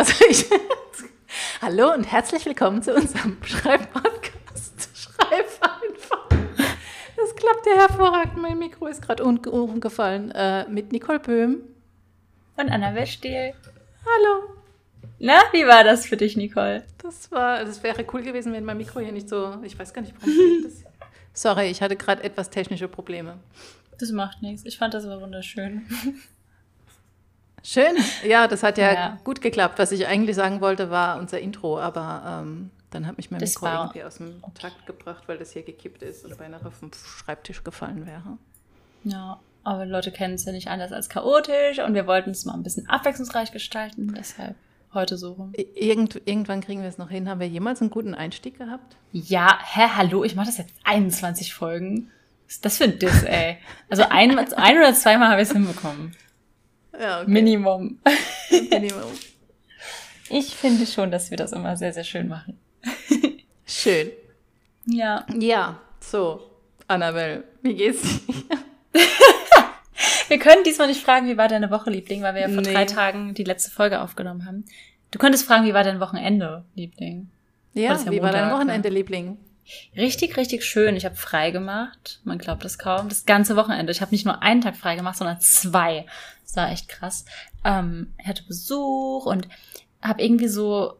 Also ich. Hallo und herzlich willkommen zu unserem Schreibpodcast. Schreib einfach. Das klappt ja hervorragend. Mein Mikro ist gerade umgefallen. Äh, mit Nicole Böhm. Und Annabel Stehl. Hallo. Na, wie war das für dich, Nicole? Das war, das wäre cool gewesen, wenn mein Mikro hier nicht so. Ich weiß gar nicht, warum das. Sorry, ich hatte gerade etwas technische Probleme. Das macht nichts. Ich fand das aber wunderschön. Schön. Ja, das hat ja, ja, gut geklappt. Was ich eigentlich sagen wollte, war unser Intro, aber ähm, dann hat mich mein das Mikro irgendwie aus dem Takt gebracht, weil das hier gekippt ist und beinahe auf den Schreibtisch gefallen wäre. Ja, aber Leute kennen es ja nicht anders als chaotisch und wir wollten es mal ein bisschen abwechslungsreich gestalten, deshalb heute so rum. Irgend, irgendwann kriegen wir es noch hin. Haben wir jemals einen guten Einstieg gehabt? Ja, hä, hallo, ich mache das jetzt 21 Folgen. Was ist das für ein Diss, ey? Also ein, ein oder zweimal habe ich es hinbekommen. Ja, okay. Minimum. Minimum. Ich finde schon, dass wir das immer sehr, sehr schön machen. Schön. Ja. Ja, so. Annabelle, wie geht's dir? wir können diesmal nicht fragen, wie war deine Woche, Liebling, weil wir ja vor nee. drei Tagen die letzte Folge aufgenommen haben. Du könntest fragen, wie war dein Wochenende, Liebling? Ja, ja wie war dein Wochenende, ja. Liebling? Richtig, richtig schön. Ich habe frei gemacht. Man glaubt das kaum. Das ganze Wochenende. Ich habe nicht nur einen Tag frei gemacht, sondern zwei. Das war echt krass. Ähm, hatte Besuch und habe irgendwie so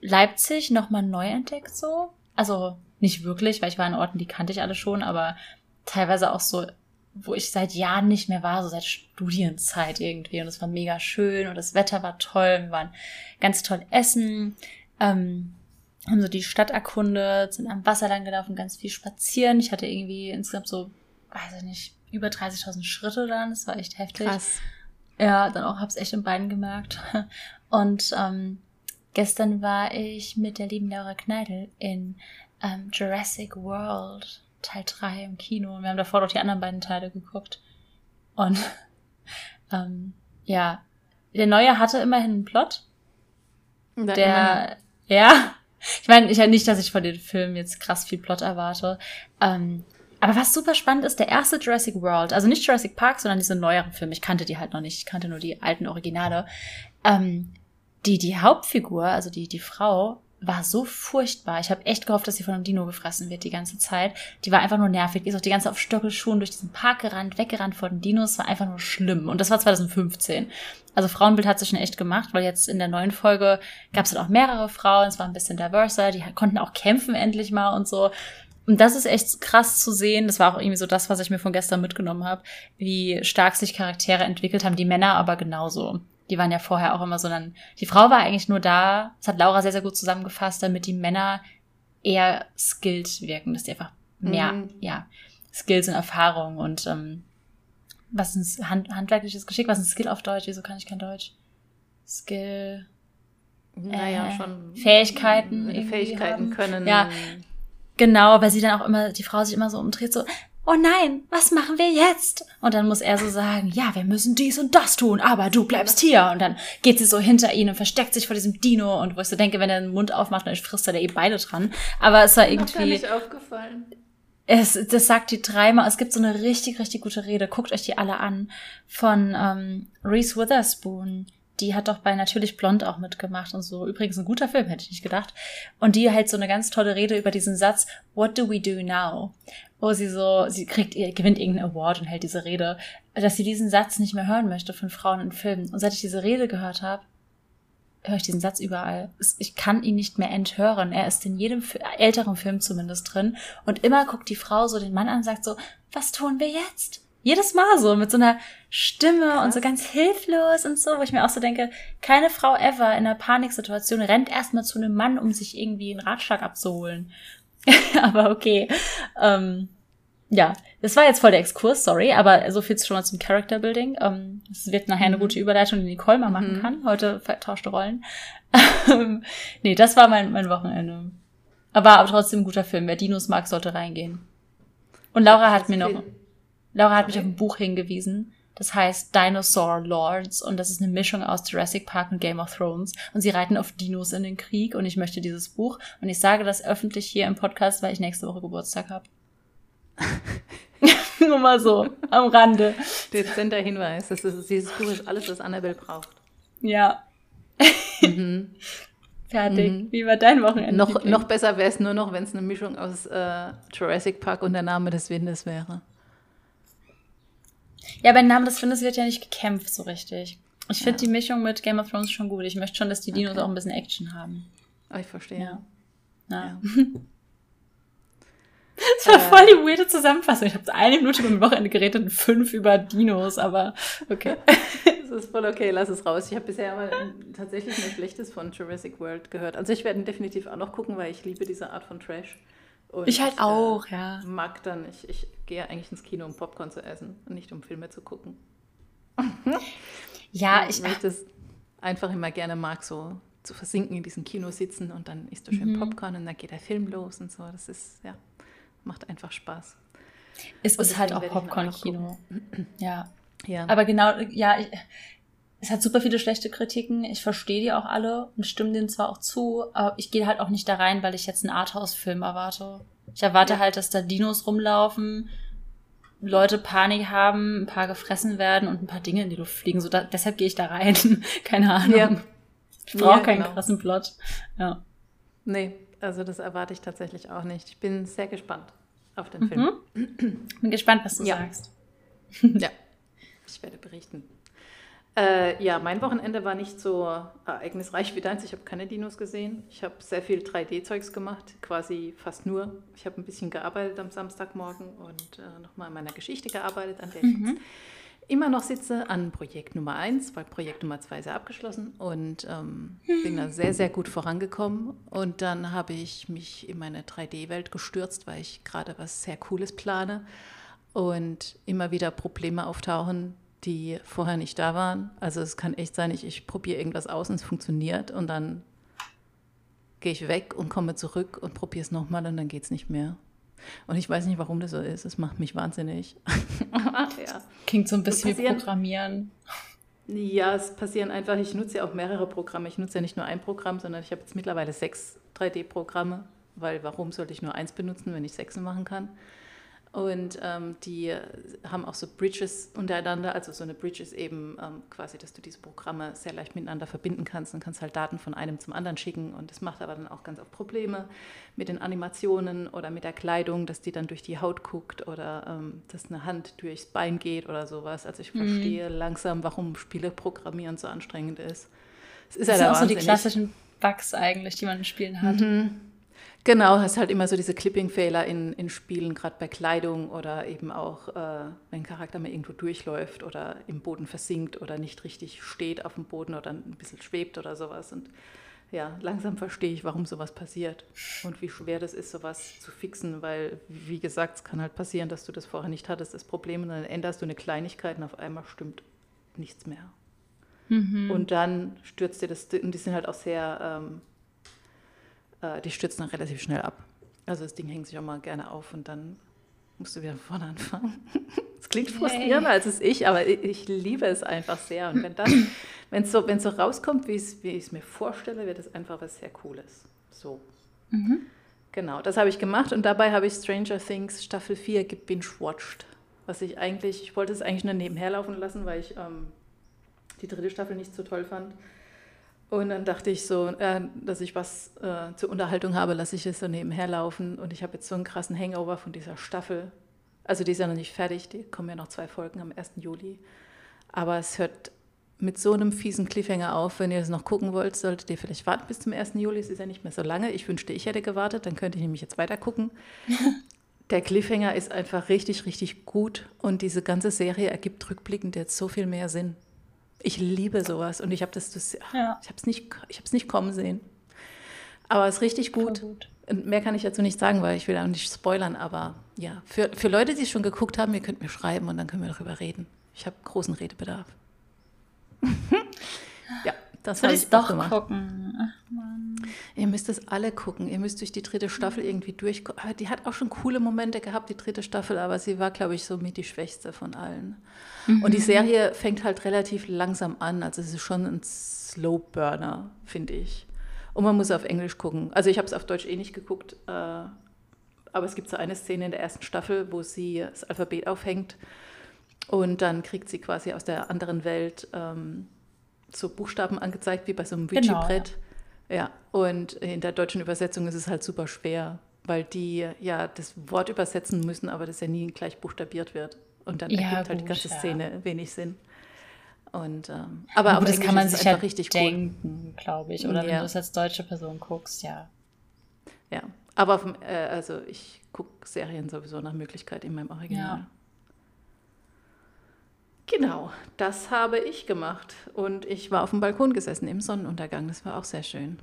Leipzig nochmal neu entdeckt so. Also nicht wirklich, weil ich war in Orten, die kannte ich alle schon, aber teilweise auch so, wo ich seit Jahren nicht mehr war, so seit Studienzeit irgendwie. Und es war mega schön und das Wetter war toll. Wir waren ganz toll essen. Ähm, haben so die Stadt erkundet, sind am Wasser lang gelaufen, ganz viel spazieren. Ich hatte irgendwie insgesamt so, weiß ich nicht, über 30.000 Schritte dann. Das war echt heftig. Krass. Ja, dann auch hab's echt im Beinen gemerkt. Und ähm, gestern war ich mit der lieben Laura Kneidl in ähm, Jurassic World Teil 3 im Kino. Und wir haben davor doch die anderen beiden Teile geguckt. Und ähm, ja, der neue hatte immerhin einen Plot. Der, der ja, ich meine, ich ja nicht, dass ich von den Filmen jetzt krass viel Plot erwarte. Ähm, aber was super spannend ist, der erste Jurassic World, also nicht Jurassic Park, sondern diese neueren Filme, ich kannte die halt noch nicht, ich kannte nur die alten Originale. Ähm, die, die Hauptfigur, also die, die Frau, war so furchtbar. Ich habe echt gehofft, dass sie von einem Dino gefressen wird die ganze Zeit. Die war einfach nur nervig. Die ist auch die ganze Zeit auf Stöckelschuhen durch diesen Park gerannt, weggerannt vor den Dinos. War einfach nur schlimm. Und das war 2015. Also Frauenbild hat sich schon echt gemacht, weil jetzt in der neuen Folge gab es dann auch mehrere Frauen. Es war ein bisschen diverser. Die konnten auch kämpfen endlich mal und so. Und das ist echt krass zu sehen. Das war auch irgendwie so das, was ich mir von gestern mitgenommen habe, wie stark sich Charaktere entwickelt haben, die Männer aber genauso. Die waren ja vorher auch immer so dann. Die Frau war eigentlich nur da, das hat Laura sehr, sehr gut zusammengefasst, damit die Männer eher skilled wirken, dass die einfach mehr, mhm. ja, Skills und Erfahrung und ähm, was ist Hand, handwerkliches Geschick, was ist ein Skill auf Deutsch? Wieso kann ich kein Deutsch? Skill. Naja, äh, schon. Fähigkeiten. Fähigkeiten haben. können. Ja, Genau, weil sie dann auch immer, die Frau sich immer so umdreht, so, oh nein, was machen wir jetzt? Und dann muss er so sagen, ja, wir müssen dies und das tun, aber du bleibst hier. Und dann geht sie so hinter ihn und versteckt sich vor diesem Dino. Und wo ich so denke, wenn er den Mund aufmacht, dann frisst er da eh beide dran. Aber es war irgendwie. Mir nicht aufgefallen. Es, das sagt die dreimal. Es gibt so eine richtig, richtig gute Rede. Guckt euch die alle an. Von ähm, Reese Witherspoon die hat doch bei Natürlich Blond auch mitgemacht und so. Übrigens ein guter Film, hätte ich nicht gedacht. Und die halt so eine ganz tolle Rede über diesen Satz, What do we do now? Wo sie so, sie kriegt, gewinnt irgendeinen Award und hält diese Rede, dass sie diesen Satz nicht mehr hören möchte von Frauen in Filmen. Und seit ich diese Rede gehört habe, höre ich diesen Satz überall. Ich kann ihn nicht mehr enthören. Er ist in jedem älteren Film zumindest drin. Und immer guckt die Frau so den Mann an und sagt so, was tun wir jetzt? Jedes Mal so, mit so einer Stimme Krass. und so ganz hilflos und so, wo ich mir auch so denke, keine Frau ever in einer Paniksituation rennt erstmal zu einem Mann, um sich irgendwie einen Ratschlag abzuholen. aber okay. Ähm, ja, das war jetzt voll der Exkurs, sorry, aber so viel schon mal zum Character Building. Ähm, es wird nachher eine mhm. gute Überleitung, die Nicole mal machen mhm. kann. Heute vertauschte Rollen. nee, das war mein, mein Wochenende. Aber, aber trotzdem ein guter Film. Wer Dinos mag, sollte reingehen. Und Laura hat mir noch, Laura hat mich auf ein Buch hingewiesen. Das heißt Dinosaur Lords und das ist eine Mischung aus Jurassic Park und Game of Thrones. Und sie reiten auf Dinos in den Krieg und ich möchte dieses Buch. Und ich sage das öffentlich hier im Podcast, weil ich nächste Woche Geburtstag habe. Nur mal so, am Rande. Dezenter Hinweis. Das ist, dieses Buch ist alles, was Annabelle braucht. Ja. Mhm. Fertig. Mhm. Wie war dein Wochenende? Noch, noch besser wäre es nur noch, wenn es eine Mischung aus äh, Jurassic Park und der Name des Windes wäre. Ja, beim Namen des Windes wird ja nicht gekämpft so richtig. Ich finde ja. die Mischung mit Game of Thrones schon gut. Ich möchte schon, dass die Dinos okay. auch ein bisschen Action haben. Oh, ich verstehe. Ja. ja. Das war äh, voll die weirde Zusammenfassung. Ich habe eine Minute beim Wochenende geredet und fünf über Dinos, aber okay. das ist voll okay, lass es raus. Ich habe bisher aber tatsächlich nur Schlechtes von Jurassic World gehört. Also ich werde definitiv auch noch gucken, weil ich liebe diese Art von Trash. Und ich halt ich, auch, äh, ja. Mag dann, ich, ich gehe eigentlich ins Kino, um Popcorn zu essen und nicht um Filme zu gucken. ja, ich. möchte es einfach immer gerne mag, so zu versinken in diesem Kino sitzen und dann isst du schön mhm. Popcorn und dann geht der Film los und so. Das ist, ja macht einfach Spaß. Es ist halt auch Popcorn-Kino. Ja. ja. Aber genau, ja, ich, es hat super viele schlechte Kritiken. Ich verstehe die auch alle und stimme denen zwar auch zu, aber ich gehe halt auch nicht da rein, weil ich jetzt einen Arthouse-Film erwarte. Ich erwarte ja. halt, dass da Dinos rumlaufen, Leute Panik haben, ein paar gefressen werden und ein paar Dinge in die Luft fliegen. So da, deshalb gehe ich da rein. Keine Ahnung. Ja. Ich brauche ja, keinen genau. krassen Plot. Ja. Nee, also das erwarte ich tatsächlich auch nicht. Ich bin sehr gespannt auf den Film. Mhm. Bin gespannt, was du ja. sagst. ja, ich werde berichten. Äh, ja, mein Wochenende war nicht so ereignisreich wie deins. Ich habe keine Dinos gesehen. Ich habe sehr viel 3D-Zeugs gemacht, quasi fast nur. Ich habe ein bisschen gearbeitet am Samstagmorgen und äh, nochmal an meiner Geschichte gearbeitet, an der ich mhm immer noch sitze an Projekt Nummer 1, weil Projekt Nummer 2 ist ja abgeschlossen und ähm, bin da sehr, sehr gut vorangekommen. Und dann habe ich mich in meine 3D-Welt gestürzt, weil ich gerade was sehr Cooles plane und immer wieder Probleme auftauchen, die vorher nicht da waren. Also es kann echt sein, ich, ich probiere irgendwas aus und es funktioniert und dann gehe ich weg und komme zurück und probiere es nochmal und dann geht es nicht mehr. Und ich weiß nicht, warum das so ist. Es macht mich wahnsinnig. ja. Klingt so ein bisschen wie Programmieren. Ja, es passieren einfach, ich nutze ja auch mehrere Programme. Ich nutze ja nicht nur ein Programm, sondern ich habe jetzt mittlerweile sechs 3D-Programme, weil warum sollte ich nur eins benutzen, wenn ich sechs machen kann? Und ähm, die haben auch so Bridges untereinander. Also so eine Bridge ist eben ähm, quasi, dass du diese Programme sehr leicht miteinander verbinden kannst und kannst halt Daten von einem zum anderen schicken. Und das macht aber dann auch ganz oft Probleme mit den Animationen oder mit der Kleidung, dass die dann durch die Haut guckt oder ähm, dass eine Hand durchs Bein geht oder sowas. Also ich mhm. verstehe langsam, warum Spiele programmieren so anstrengend ist. Es ist das ja sind auch so die klassischen Bugs eigentlich, die man in Spielen hat. Mhm. Genau, hast halt immer so diese Clipping-Fehler in, in Spielen, gerade bei Kleidung oder eben auch, äh, wenn ein Charakter mal irgendwo durchläuft oder im Boden versinkt oder nicht richtig steht auf dem Boden oder ein bisschen schwebt oder sowas. Und ja, langsam verstehe ich, warum sowas passiert und wie schwer das ist, sowas zu fixen, weil, wie gesagt, es kann halt passieren, dass du das vorher nicht hattest, das Problem, und dann änderst du eine Kleinigkeit und auf einmal stimmt nichts mehr. Mhm. Und dann stürzt dir das, und die sind halt auch sehr. Ähm, äh, die stürzen dann relativ schnell ab. Also das Ding hängt sich auch mal gerne auf und dann musst du wieder vorne anfangen. Es klingt frustrierender als es ich, aber ich, ich, liebe es einfach sehr. Und wenn das, wenn es so, so rauskommt, wie ich es mir vorstelle, wird es einfach was sehr Cooles. So. Mhm. Genau, das habe ich gemacht und dabei habe ich Stranger Things Staffel 4 gebingewatcht. Was ich eigentlich, ich wollte es eigentlich nur nebenher laufen lassen, weil ich ähm, die dritte Staffel nicht so toll fand. Und dann dachte ich so, äh, dass ich was äh, zur Unterhaltung habe, lasse ich es so nebenher laufen. Und ich habe jetzt so einen krassen Hangover von dieser Staffel. Also die ist ja noch nicht fertig, die kommen ja noch zwei Folgen am 1. Juli. Aber es hört mit so einem fiesen Cliffhanger auf. Wenn ihr das noch gucken wollt, solltet ihr vielleicht warten bis zum 1. Juli. Es ist ja nicht mehr so lange. Ich wünschte, ich hätte gewartet, dann könnte ich nämlich jetzt weiter gucken. Der Cliffhanger ist einfach richtig, richtig gut. Und diese ganze Serie ergibt rückblickend jetzt so viel mehr Sinn. Ich liebe sowas und ich habe das, das ja. ich habe es nicht, ich habe es nicht kommen sehen. Aber es ist richtig gut. gut. Und mehr kann ich dazu nicht sagen, weil ich will auch nicht spoilern. Aber ja, für, für Leute, die es schon geguckt haben, ihr könnt mir schreiben und dann können wir darüber reden. Ich habe großen Redebedarf. ja, das soll ich doch gemacht. gucken. Ach, Mann. Ihr müsst es alle gucken. Ihr müsst durch die dritte Staffel irgendwie durchkommen. Die hat auch schon coole Momente gehabt, die dritte Staffel, aber sie war, glaube ich, so mit die schwächste von allen. Mhm. Und die Serie fängt halt relativ langsam an. Also es ist schon ein Slow Burner, finde ich. Und man muss auf Englisch gucken. Also ich habe es auf Deutsch eh nicht geguckt. Äh, aber es gibt so eine Szene in der ersten Staffel, wo sie das Alphabet aufhängt. Und dann kriegt sie quasi aus der anderen Welt ähm, so Buchstaben angezeigt wie bei so einem Genau, Ouija-Brett. Ja, und in der deutschen Übersetzung ist es halt super schwer, weil die ja das Wort übersetzen müssen, aber das ja nie gleich buchstabiert wird. Und dann Ja, ergibt halt die gut, ganze ja. Szene wenig Sinn. Und, ähm, aber Aber auf das Englisch kann man sich einfach richtig cool. denken, glaube ich. Oder wenn Ja. du es als deutsche Person guckst, ja. Ja, aber auf äh, also ich gucke Serien sowieso nach Möglichkeit in meinem Original. Genau, das habe ich gemacht. Und ich war auf dem Balkon gesessen im Sonnenuntergang. Das war auch sehr schön.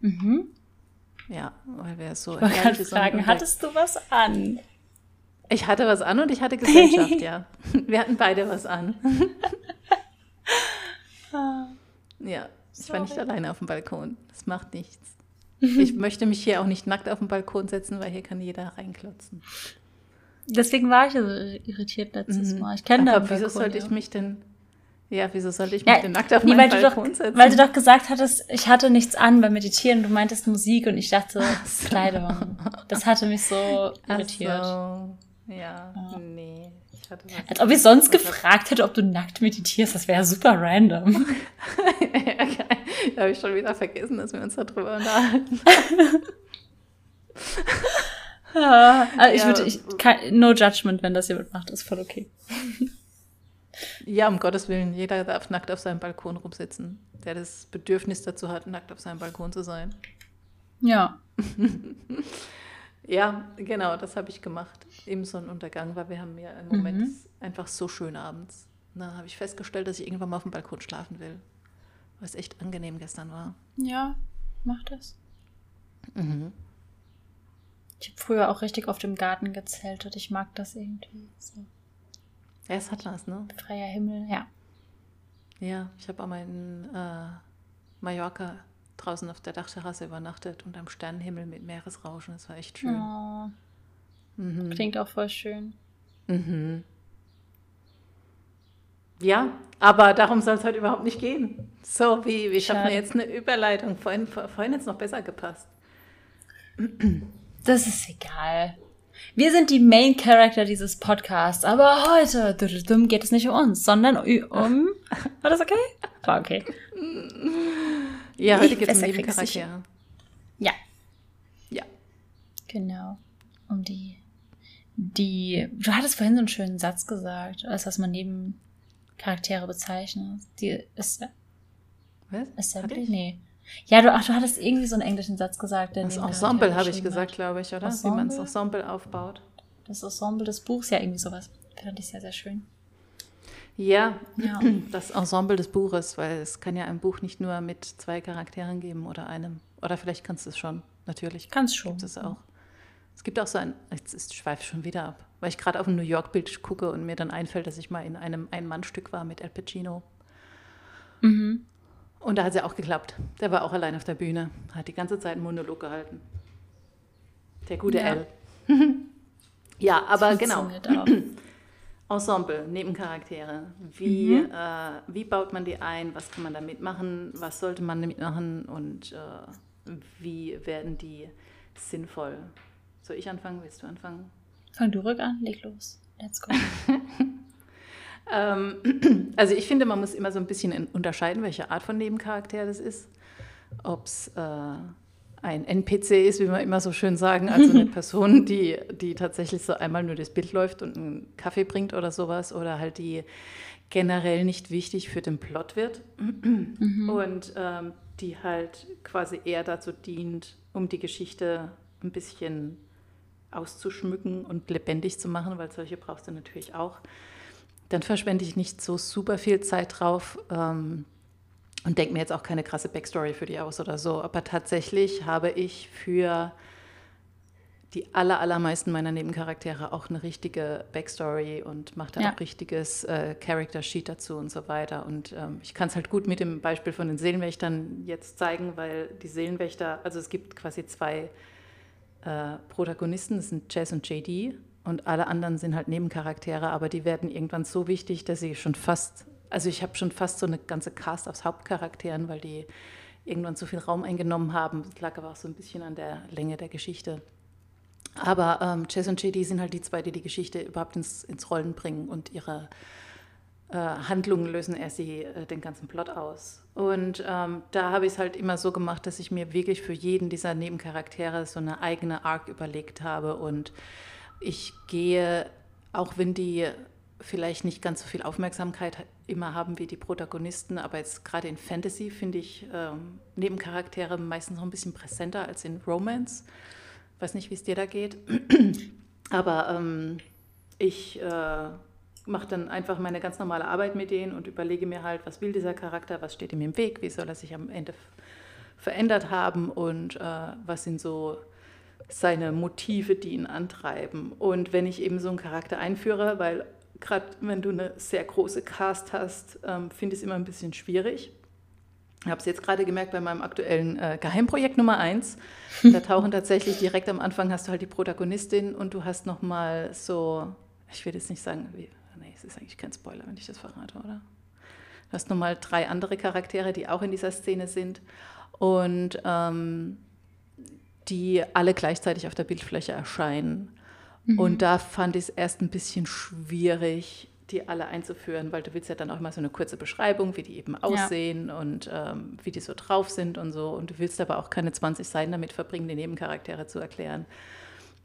Mhm. Ja, weil wir so Ich wollte fragen, hattest du was an? Ich hatte was an und ich hatte Gesellschaft, ja. Wir hatten beide was an. Ja, ich war nicht Sorry. alleine auf dem Balkon. Das macht nichts. Ich möchte mich hier auch nicht nackt auf den Balkon setzen, weil hier kann jeder reinklotzen. Deswegen war ich so irritiert letztes Mal. Ich kenne Mhm. Aber da wieso sollte ich mich denn, ja, wieso sollte ich mich Ja, denn nackt auf nee, meinen weil du, doch, Balkon setzen? weil du doch gesagt hattest, ich hatte nichts an beim Meditieren. Du meintest Musik und ich dachte so. Kleidung. Das hatte mich so irritiert. so. Ja, nee. Ich hatte was. Als ob ich sonst gefragt hätte, ob du nackt meditierst. Das wäre super random. ja, geil. Da habe ich schon wieder vergessen, dass wir uns darüber unterhalten. Also ich Ja, würde, ich, kein, no judgment, wenn das jemand macht, ist voll okay. Ja, um Gottes Willen, jeder darf nackt auf seinem Balkon rumsitzen, der das Bedürfnis dazu hat, nackt auf seinem Balkon zu sein. Ja. Ja, genau, das habe ich gemacht im Sonnenuntergang, weil wir haben ja im Moment Mhm. einfach so schön abends. Und dann habe ich festgestellt, dass ich irgendwann mal auf dem Balkon schlafen will. Was echt angenehm gestern war. Ja, mach das. Mhm. Ich habe früher auch richtig auf dem Garten gezeltet. Ich mag das irgendwie. So Ja, es hat was, ne? freier Himmel, ja. Ja, ich habe auch mal in äh, Mallorca draußen auf der Dachterrasse übernachtet und am Sternenhimmel mit Meeresrauschen. Das war echt schön. Oh, Mhm. klingt auch voll schön. Mhm. Ja, aber darum soll es heute überhaupt nicht gehen. So, wie, ich habe mir jetzt eine Überleitung. Vorhin, vor- vorhin jetzt noch besser gepasst. Das ist egal. Wir sind die Main Character dieses Podcasts, aber heute geht es nicht um uns, sondern um. War das okay? War okay. Ja, heute geht es um krieg's Nebencharaktere. Ja, Ja. genau. Um die. Die. Du hattest vorhin so einen schönen Satz gesagt, als was man neben Charaktere bezeichnet. Die ist. Was? Assembly? Nee. Ja, du, ach, du hattest irgendwie so einen englischen Satz gesagt. Der Das Ensemble habe ich gesagt, glaube ich, oder? Wie man das Ensemble? Ensemble aufbaut. Das Ensemble des Buchs, ja, irgendwie sowas. Fand ich sehr, sehr schön. Ja, Ja. das Ensemble des Buches, weil es kann ja ein Buch nicht nur mit zwei Charakteren geben oder einem. Oder vielleicht kannst du es schon, natürlich. Kannst schon. Gibt es auch. Es gibt auch so ein, jetzt schweife ich schon wieder ab, weil ich gerade auf ein New York-Bild gucke und mir dann einfällt, dass ich mal in einem Ein-Mann-Stück war mit Al Pacino. Mhm. Und da hat es ja auch geklappt. Der war auch allein auf der Bühne, hat die ganze Zeit einen Monolog gehalten. Der gute Ja. L. ja, aber genau. Auch. Ensemble, Nebencharaktere. Wie, Mhm. äh, wie baut man die ein? Was kann man damit machen? Was sollte man damit machen? Und äh, wie werden die sinnvoll? Soll ich anfangen? Willst du anfangen? Fang du ruhig an, leg los. Let's go. Ähm, also ich finde, man muss immer so ein bisschen unterscheiden, welche Art von Nebencharakter das ist. Ob es äh, ein NPC ist, wie wir immer so schön sagen, also eine Person, die, die tatsächlich so einmal nur das Bild läuft und einen Kaffee bringt oder sowas, oder halt die generell nicht wichtig für den Plot wird. Und ähm, die halt quasi eher dazu dient, um die Geschichte ein bisschen auszuschmücken und lebendig zu machen, weil solche brauchst du natürlich auch dann verschwende ich nicht so super viel Zeit drauf ähm, und denke mir jetzt auch keine krasse Backstory für die aus oder so. Aber tatsächlich habe ich für die aller, allermeisten meiner Nebencharaktere auch eine richtige Backstory und mache da Ja. auch richtiges äh, Character Sheet dazu und so weiter. Und ähm, ich kann es halt gut mit dem Beispiel von den Seelenwächtern jetzt zeigen, weil die Seelenwächter, also es gibt quasi zwei äh, Protagonisten, das sind Jess und JD und alle anderen sind halt Nebencharaktere, aber die werden irgendwann so wichtig, dass sie schon fast, also ich habe schon fast so eine ganze Cast aus Hauptcharakteren, weil die irgendwann so viel Raum eingenommen haben. Das lag aber auch so ein bisschen an der Länge der Geschichte. Aber ähm, Jess und JD sind halt die zwei, die die Geschichte überhaupt ins, ins Rollen bringen und ihre äh, Handlungen lösen erst die, äh, den ganzen Plot aus. Und ähm, da habe ich es halt immer so gemacht, dass ich mir wirklich für jeden dieser Nebencharaktere so eine eigene Arc überlegt habe. Und ich gehe, auch wenn die vielleicht nicht ganz so viel Aufmerksamkeit immer haben wie die Protagonisten, aber jetzt gerade in Fantasy finde ich ähm, Nebencharaktere meistens noch ein bisschen präsenter als in Romance. Weiß nicht, wie es dir da geht. aber ähm, ich äh, mache dann einfach meine ganz normale Arbeit mit denen und überlege mir halt, was will dieser Charakter, was steht ihm im Weg, wie soll er sich am Ende verändert haben und äh, was sind so seine Motive, die ihn antreiben. Und wenn ich eben so einen Charakter einführe, weil gerade wenn du eine sehr große Cast hast, ähm, finde ich es immer ein bisschen schwierig. Ich habe es jetzt gerade gemerkt bei meinem aktuellen äh, Geheimprojekt Nummer 1. Da tauchen tatsächlich direkt am Anfang hast du halt die Protagonistin und du hast nochmal so, ich will jetzt nicht sagen, wie, das ist eigentlich kein Spoiler, wenn ich das verrate, oder? Du hast nochmal drei andere Charaktere, die auch in dieser Szene sind und ähm, die alle gleichzeitig auf der Bildfläche erscheinen. Mhm. Und da fand ich es erst ein bisschen schwierig, die alle einzuführen, weil du willst ja dann auch mal so eine kurze Beschreibung, wie die eben aussehen ja. und ähm, wie die so drauf sind und so. Und du willst aber auch keine 20 Seiten damit verbringen, die Nebencharaktere zu erklären.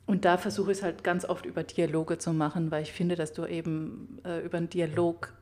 Und da versuche ich es halt ganz oft über Dialoge zu machen, weil ich finde, dass du eben äh, über einen Dialog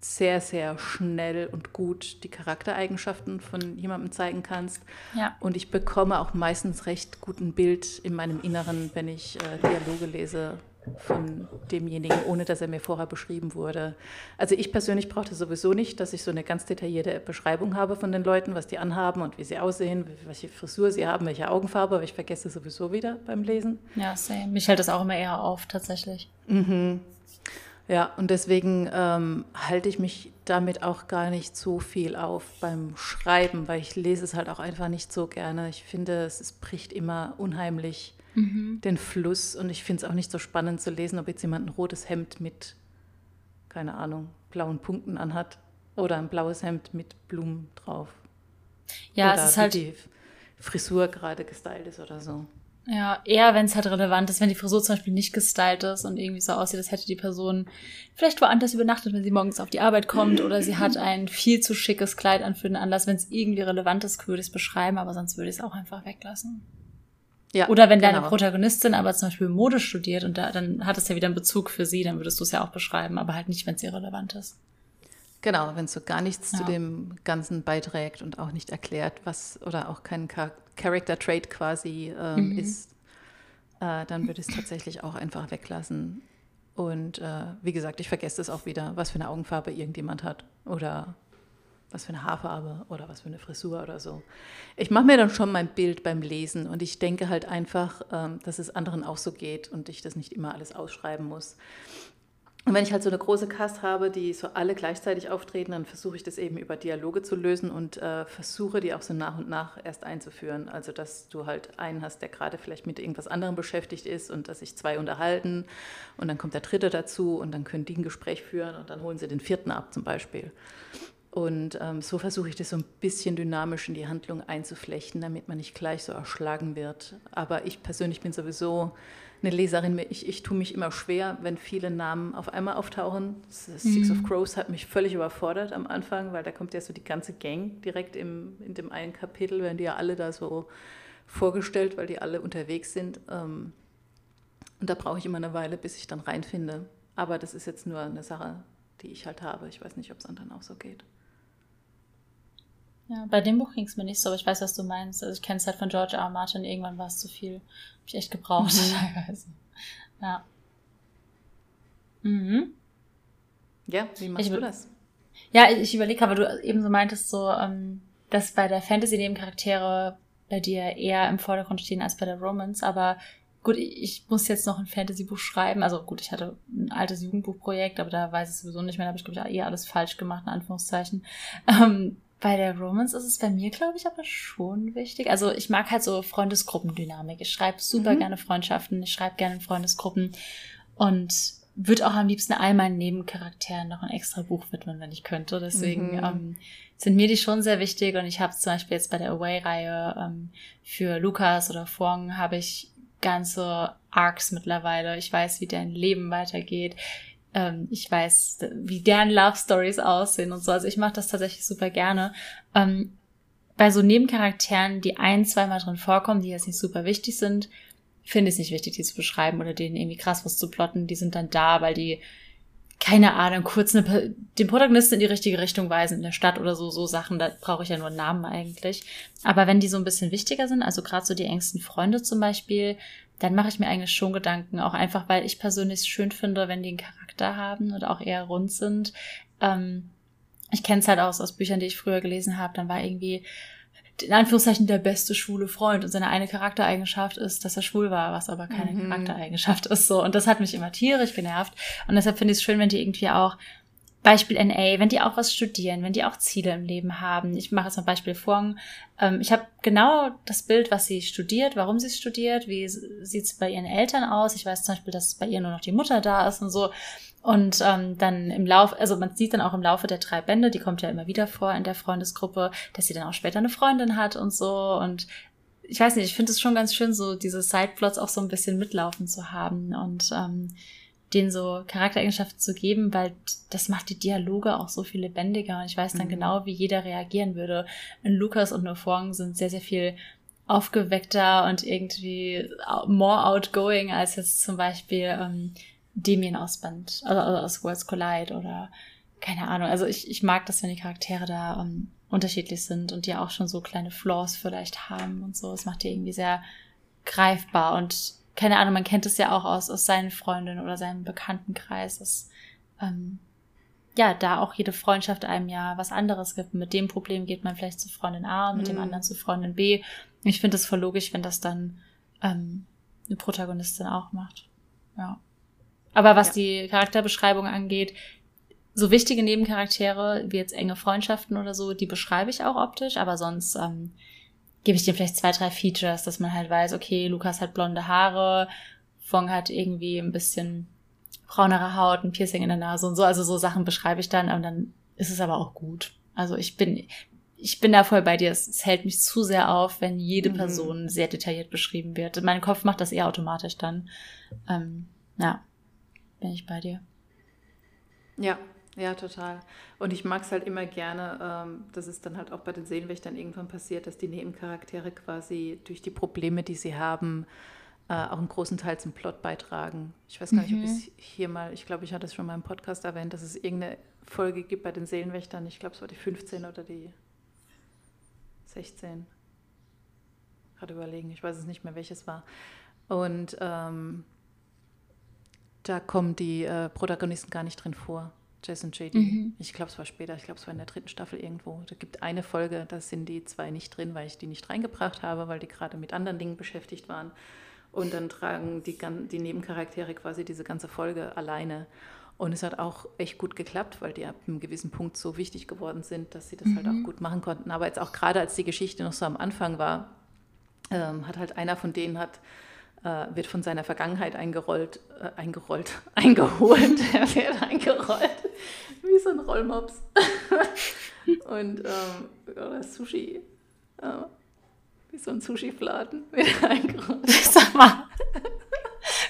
sehr, sehr schnell und gut die Charaktereigenschaften von jemandem zeigen kannst. Ja. Und ich bekomme auch meistens recht gut ein Bild in meinem Inneren, wenn ich äh, Dialoge lese von demjenigen, ohne dass er mir vorher beschrieben wurde. Also ich persönlich brauchte sowieso nicht, dass ich so eine ganz detaillierte Beschreibung habe von den Leuten, was die anhaben und wie sie aussehen, welche Frisur sie haben, welche Augenfarbe, aber ich vergesse sowieso wieder beim Lesen. Ja, same. Mich hält das auch immer eher auf, tatsächlich. Mhm. Ja, und deswegen ähm, halte ich mich damit auch gar nicht so viel auf beim Schreiben, weil ich lese es halt auch einfach nicht so gerne. Ich finde, es, es bricht immer unheimlich mhm. den Fluss. Und ich finde es auch nicht so spannend zu lesen, ob jetzt jemand ein rotes Hemd mit, keine Ahnung, blauen Punkten anhat oder ein blaues Hemd mit Blumen drauf. Ja, oder es ist halt die Frisur gerade gestylt ist oder so. Ja, eher wenn es halt relevant ist, wenn die Frisur zum Beispiel nicht gestylt ist und irgendwie so aussieht, als hätte die Person vielleicht woanders übernachtet, wenn sie morgens auf die Arbeit kommt oder sie hat ein viel zu schickes Kleid an für den Anlass. Wenn es irgendwie relevant ist, würde ich es beschreiben, aber sonst würde ich es auch einfach weglassen. Ja, Oder wenn genau. deine Protagonistin aber zum Beispiel Mode studiert und da, dann hat es ja wieder einen Bezug für sie, dann würdest du es ja auch beschreiben, aber halt nicht, wenn es irrelevant ist. Genau, wenn es so gar nichts ja. zu dem Ganzen beiträgt und auch nicht erklärt, was oder auch kein Char Character Trait quasi ähm, mhm. ist, äh, dann würde ich es tatsächlich auch einfach weglassen. Und äh, wie gesagt, ich vergesse es auch wieder, was für eine Augenfarbe irgendjemand hat oder was für eine Haarfarbe oder was für eine Frisur oder so. Ich mache mir dann schon mein Bild beim Lesen und ich denke halt einfach, ähm, dass es anderen auch so geht und ich das nicht immer alles ausschreiben muss. Und wenn ich halt so eine große Cast habe, die so alle gleichzeitig auftreten, dann versuche ich das eben über Dialoge zu lösen und äh, versuche die auch so nach und nach erst einzuführen. Also dass du halt einen hast, der gerade vielleicht mit irgendwas anderem beschäftigt ist und dass sich zwei unterhalten und dann kommt der dritte dazu und dann können die ein Gespräch führen und dann holen sie den vierten ab zum Beispiel. Und ähm, so versuche ich das so ein bisschen dynamisch in die Handlung einzuflechten, damit man nicht gleich so erschlagen wird. Aber ich persönlich bin sowieso eine Leserin. Ich, ich tue mich immer schwer, wenn viele Namen auf einmal auftauchen. Six mhm. of Crows hat mich völlig überfordert am Anfang, weil da kommt ja so die ganze Gang direkt im, in dem einen Kapitel, werden die ja alle da so vorgestellt, weil die alle unterwegs sind. Ähm, und da brauche ich immer eine Weile, bis ich dann reinfinde. Aber das ist jetzt nur eine Sache, die ich halt habe. Ich weiß nicht, ob es anderen auch so geht. Ja, bei dem Buch ging es mir nicht so, aber ich weiß, was du meinst. Also ich kenne es halt von George R. R. Martin, irgendwann war es zu viel. Ich echt gebraucht mhm. teilweise. Ja. Mhm. Ja, wie machst ich, du das? Ja, ich, überlege, aber du eben so meintest so, ähm, dass bei der Fantasy-Nebencharaktere bei dir eher im Vordergrund stehen als bei der Romance, aber gut, ich muss jetzt noch ein Fantasy-Buch schreiben. Also gut, ich hatte ein altes Jugendbuchprojekt, aber da weiß ich sowieso nicht mehr, da habe ich, glaube ich, eher alles falsch gemacht, in Anführungszeichen. Ähm, bei der Romance ist es bei mir, glaube ich, aber schon wichtig. Also ich mag halt so Freundesgruppendynamik. Ich schreibe super mhm. gerne Freundschaften, ich schreibe gerne Freundesgruppen und würde auch am liebsten all meinen Nebencharakteren noch ein extra Buch widmen, wenn ich könnte. Deswegen mhm. ähm, sind mir die schon sehr wichtig und ich habe zum Beispiel jetzt bei der Away-Reihe ähm, für Lukas oder Fong habe ich ganze Arcs mittlerweile. Ich weiß, wie deren Leben weitergeht Ähm, ich weiß, wie deren Love Stories aussehen und so. Also ich mache das tatsächlich super gerne. Ähm, bei so Nebencharakteren, die ein, zweimal drin vorkommen, die jetzt nicht super wichtig sind, finde ich es nicht wichtig, die zu beschreiben oder denen irgendwie krass was zu plotten. Die sind dann da, weil die, keine Ahnung, kurz eine, den Protagonisten in die richtige Richtung weisen in der Stadt oder so, so Sachen, da brauche ich ja nur einen Namen eigentlich. Aber wenn die so ein bisschen wichtiger sind, also gerade so die engsten Freunde zum Beispiel, dann mache ich mir eigentlich schon Gedanken, auch einfach, weil ich persönlich es schön finde, wenn die einen Charakter haben und auch eher rund sind. Ähm, ich kenne es halt aus, aus Büchern, die ich früher gelesen habe, dann war irgendwie in Anführungszeichen der beste schwule Freund und seine eine Charaktereigenschaft ist, dass er schwul war, was aber keine mhm. Charaktereigenschaft ist so und das hat mich immer tierisch genervt und deshalb finde ich es schön, wenn die irgendwie auch Beispiel NA, wenn die auch was studieren, wenn die auch Ziele im Leben haben. Ich mache jetzt mal Beispiel Fong. Ähm, ich habe genau das Bild, was sie studiert, warum sie studiert, wie sieht es bei ihren Eltern aus. Ich weiß zum Beispiel, dass bei ihr nur noch die Mutter da ist und so. Und ähm, dann im Laufe, also man sieht dann auch im Laufe der drei Bände, die kommt ja immer wieder vor in der Freundesgruppe, dass sie dann auch später eine Freundin hat und so. Und ich weiß nicht, ich finde es schon ganz schön, so diese Sideplots auch so ein bisschen mitlaufen zu haben und ähm, denen so Charaktereigenschaften zu geben, weil das macht die Dialoge auch so viel lebendiger. Und ich weiß dann mhm. genau, wie jeder reagieren würde. Und Lukas und Nofong sind sehr, sehr viel aufgeweckter und irgendwie more outgoing als jetzt zum Beispiel ähm, Damien aus Band, also, also aus Worlds Collide oder keine Ahnung. Also ich, ich mag das, wenn die Charaktere da ähm, unterschiedlich sind und die auch schon so kleine Flaws vielleicht haben und so. Es macht die irgendwie sehr greifbar und keine Ahnung, man kennt es ja auch aus, aus seinen Freundinnen oder seinem Bekanntenkreis, dass ähm, ja, da auch jede Freundschaft einem ja was anderes gibt. Mit dem Problem geht man vielleicht zu Freundin A und mit mhm. dem anderen zu Freundin B. Ich finde es voll logisch, wenn das dann ähm, eine Protagonistin auch macht. Ja. Aber was ja. die Charakterbeschreibung angeht, so wichtige Nebencharaktere wie jetzt enge Freundschaften oder so, die beschreibe ich auch optisch, aber sonst ähm, gebe ich dir vielleicht zwei, drei Features, dass man halt weiß, okay, Lukas hat blonde Haare, Fong hat irgendwie ein bisschen braunere Haut, ein Piercing in der Nase und so. Also so Sachen beschreibe ich dann und dann ist es aber auch gut. Also ich bin, ich bin da voll bei dir. Es, es hält mich zu sehr auf, wenn jede mhm. Person sehr detailliert beschrieben wird. Mein Kopf macht das eher automatisch dann. Ähm, ja bin ich bei dir. Ja, ja, total. Und ich mag es halt immer gerne, ähm, dass es dann halt auch bei den Seenwächtern irgendwann passiert, dass die Nebencharaktere quasi durch die Probleme, die sie haben, äh, auch einen großen Teil zum Plot beitragen. Ich weiß gar nicht, mhm. ob ich es hier mal, ich glaube, ich hatte es schon mal im Podcast erwähnt, dass es irgendeine Folge gibt bei den Seelenwächtern. Ich glaube, es war die 15 oder die 16. Gerade überlegen, ich weiß es nicht mehr, welches war. Und ähm, da kommen die äh, Protagonisten gar nicht drin vor. Jess und JD. Mhm. Ich glaube, es war später, ich glaube, es war in der dritten Staffel irgendwo. Da gibt eine Folge, da sind die zwei nicht drin, weil ich die nicht reingebracht habe, weil die gerade mit anderen Dingen beschäftigt waren. Und dann tragen die, die Nebencharaktere quasi diese ganze Folge alleine. Und es hat auch echt gut geklappt, weil die ab einem gewissen Punkt so wichtig geworden sind, dass sie das mhm. halt auch gut machen konnten. Aber jetzt auch gerade, als die Geschichte noch so am Anfang war, ähm, hat halt einer von denen hat äh, wird von seiner Vergangenheit eingerollt, äh, eingerollt, eingeholt. er wird eingerollt, wie so ein Rollmops. Und ähm, oder Sushi, äh, wie so ein Sushi-Fladen, wird eingerollt. Sag mal,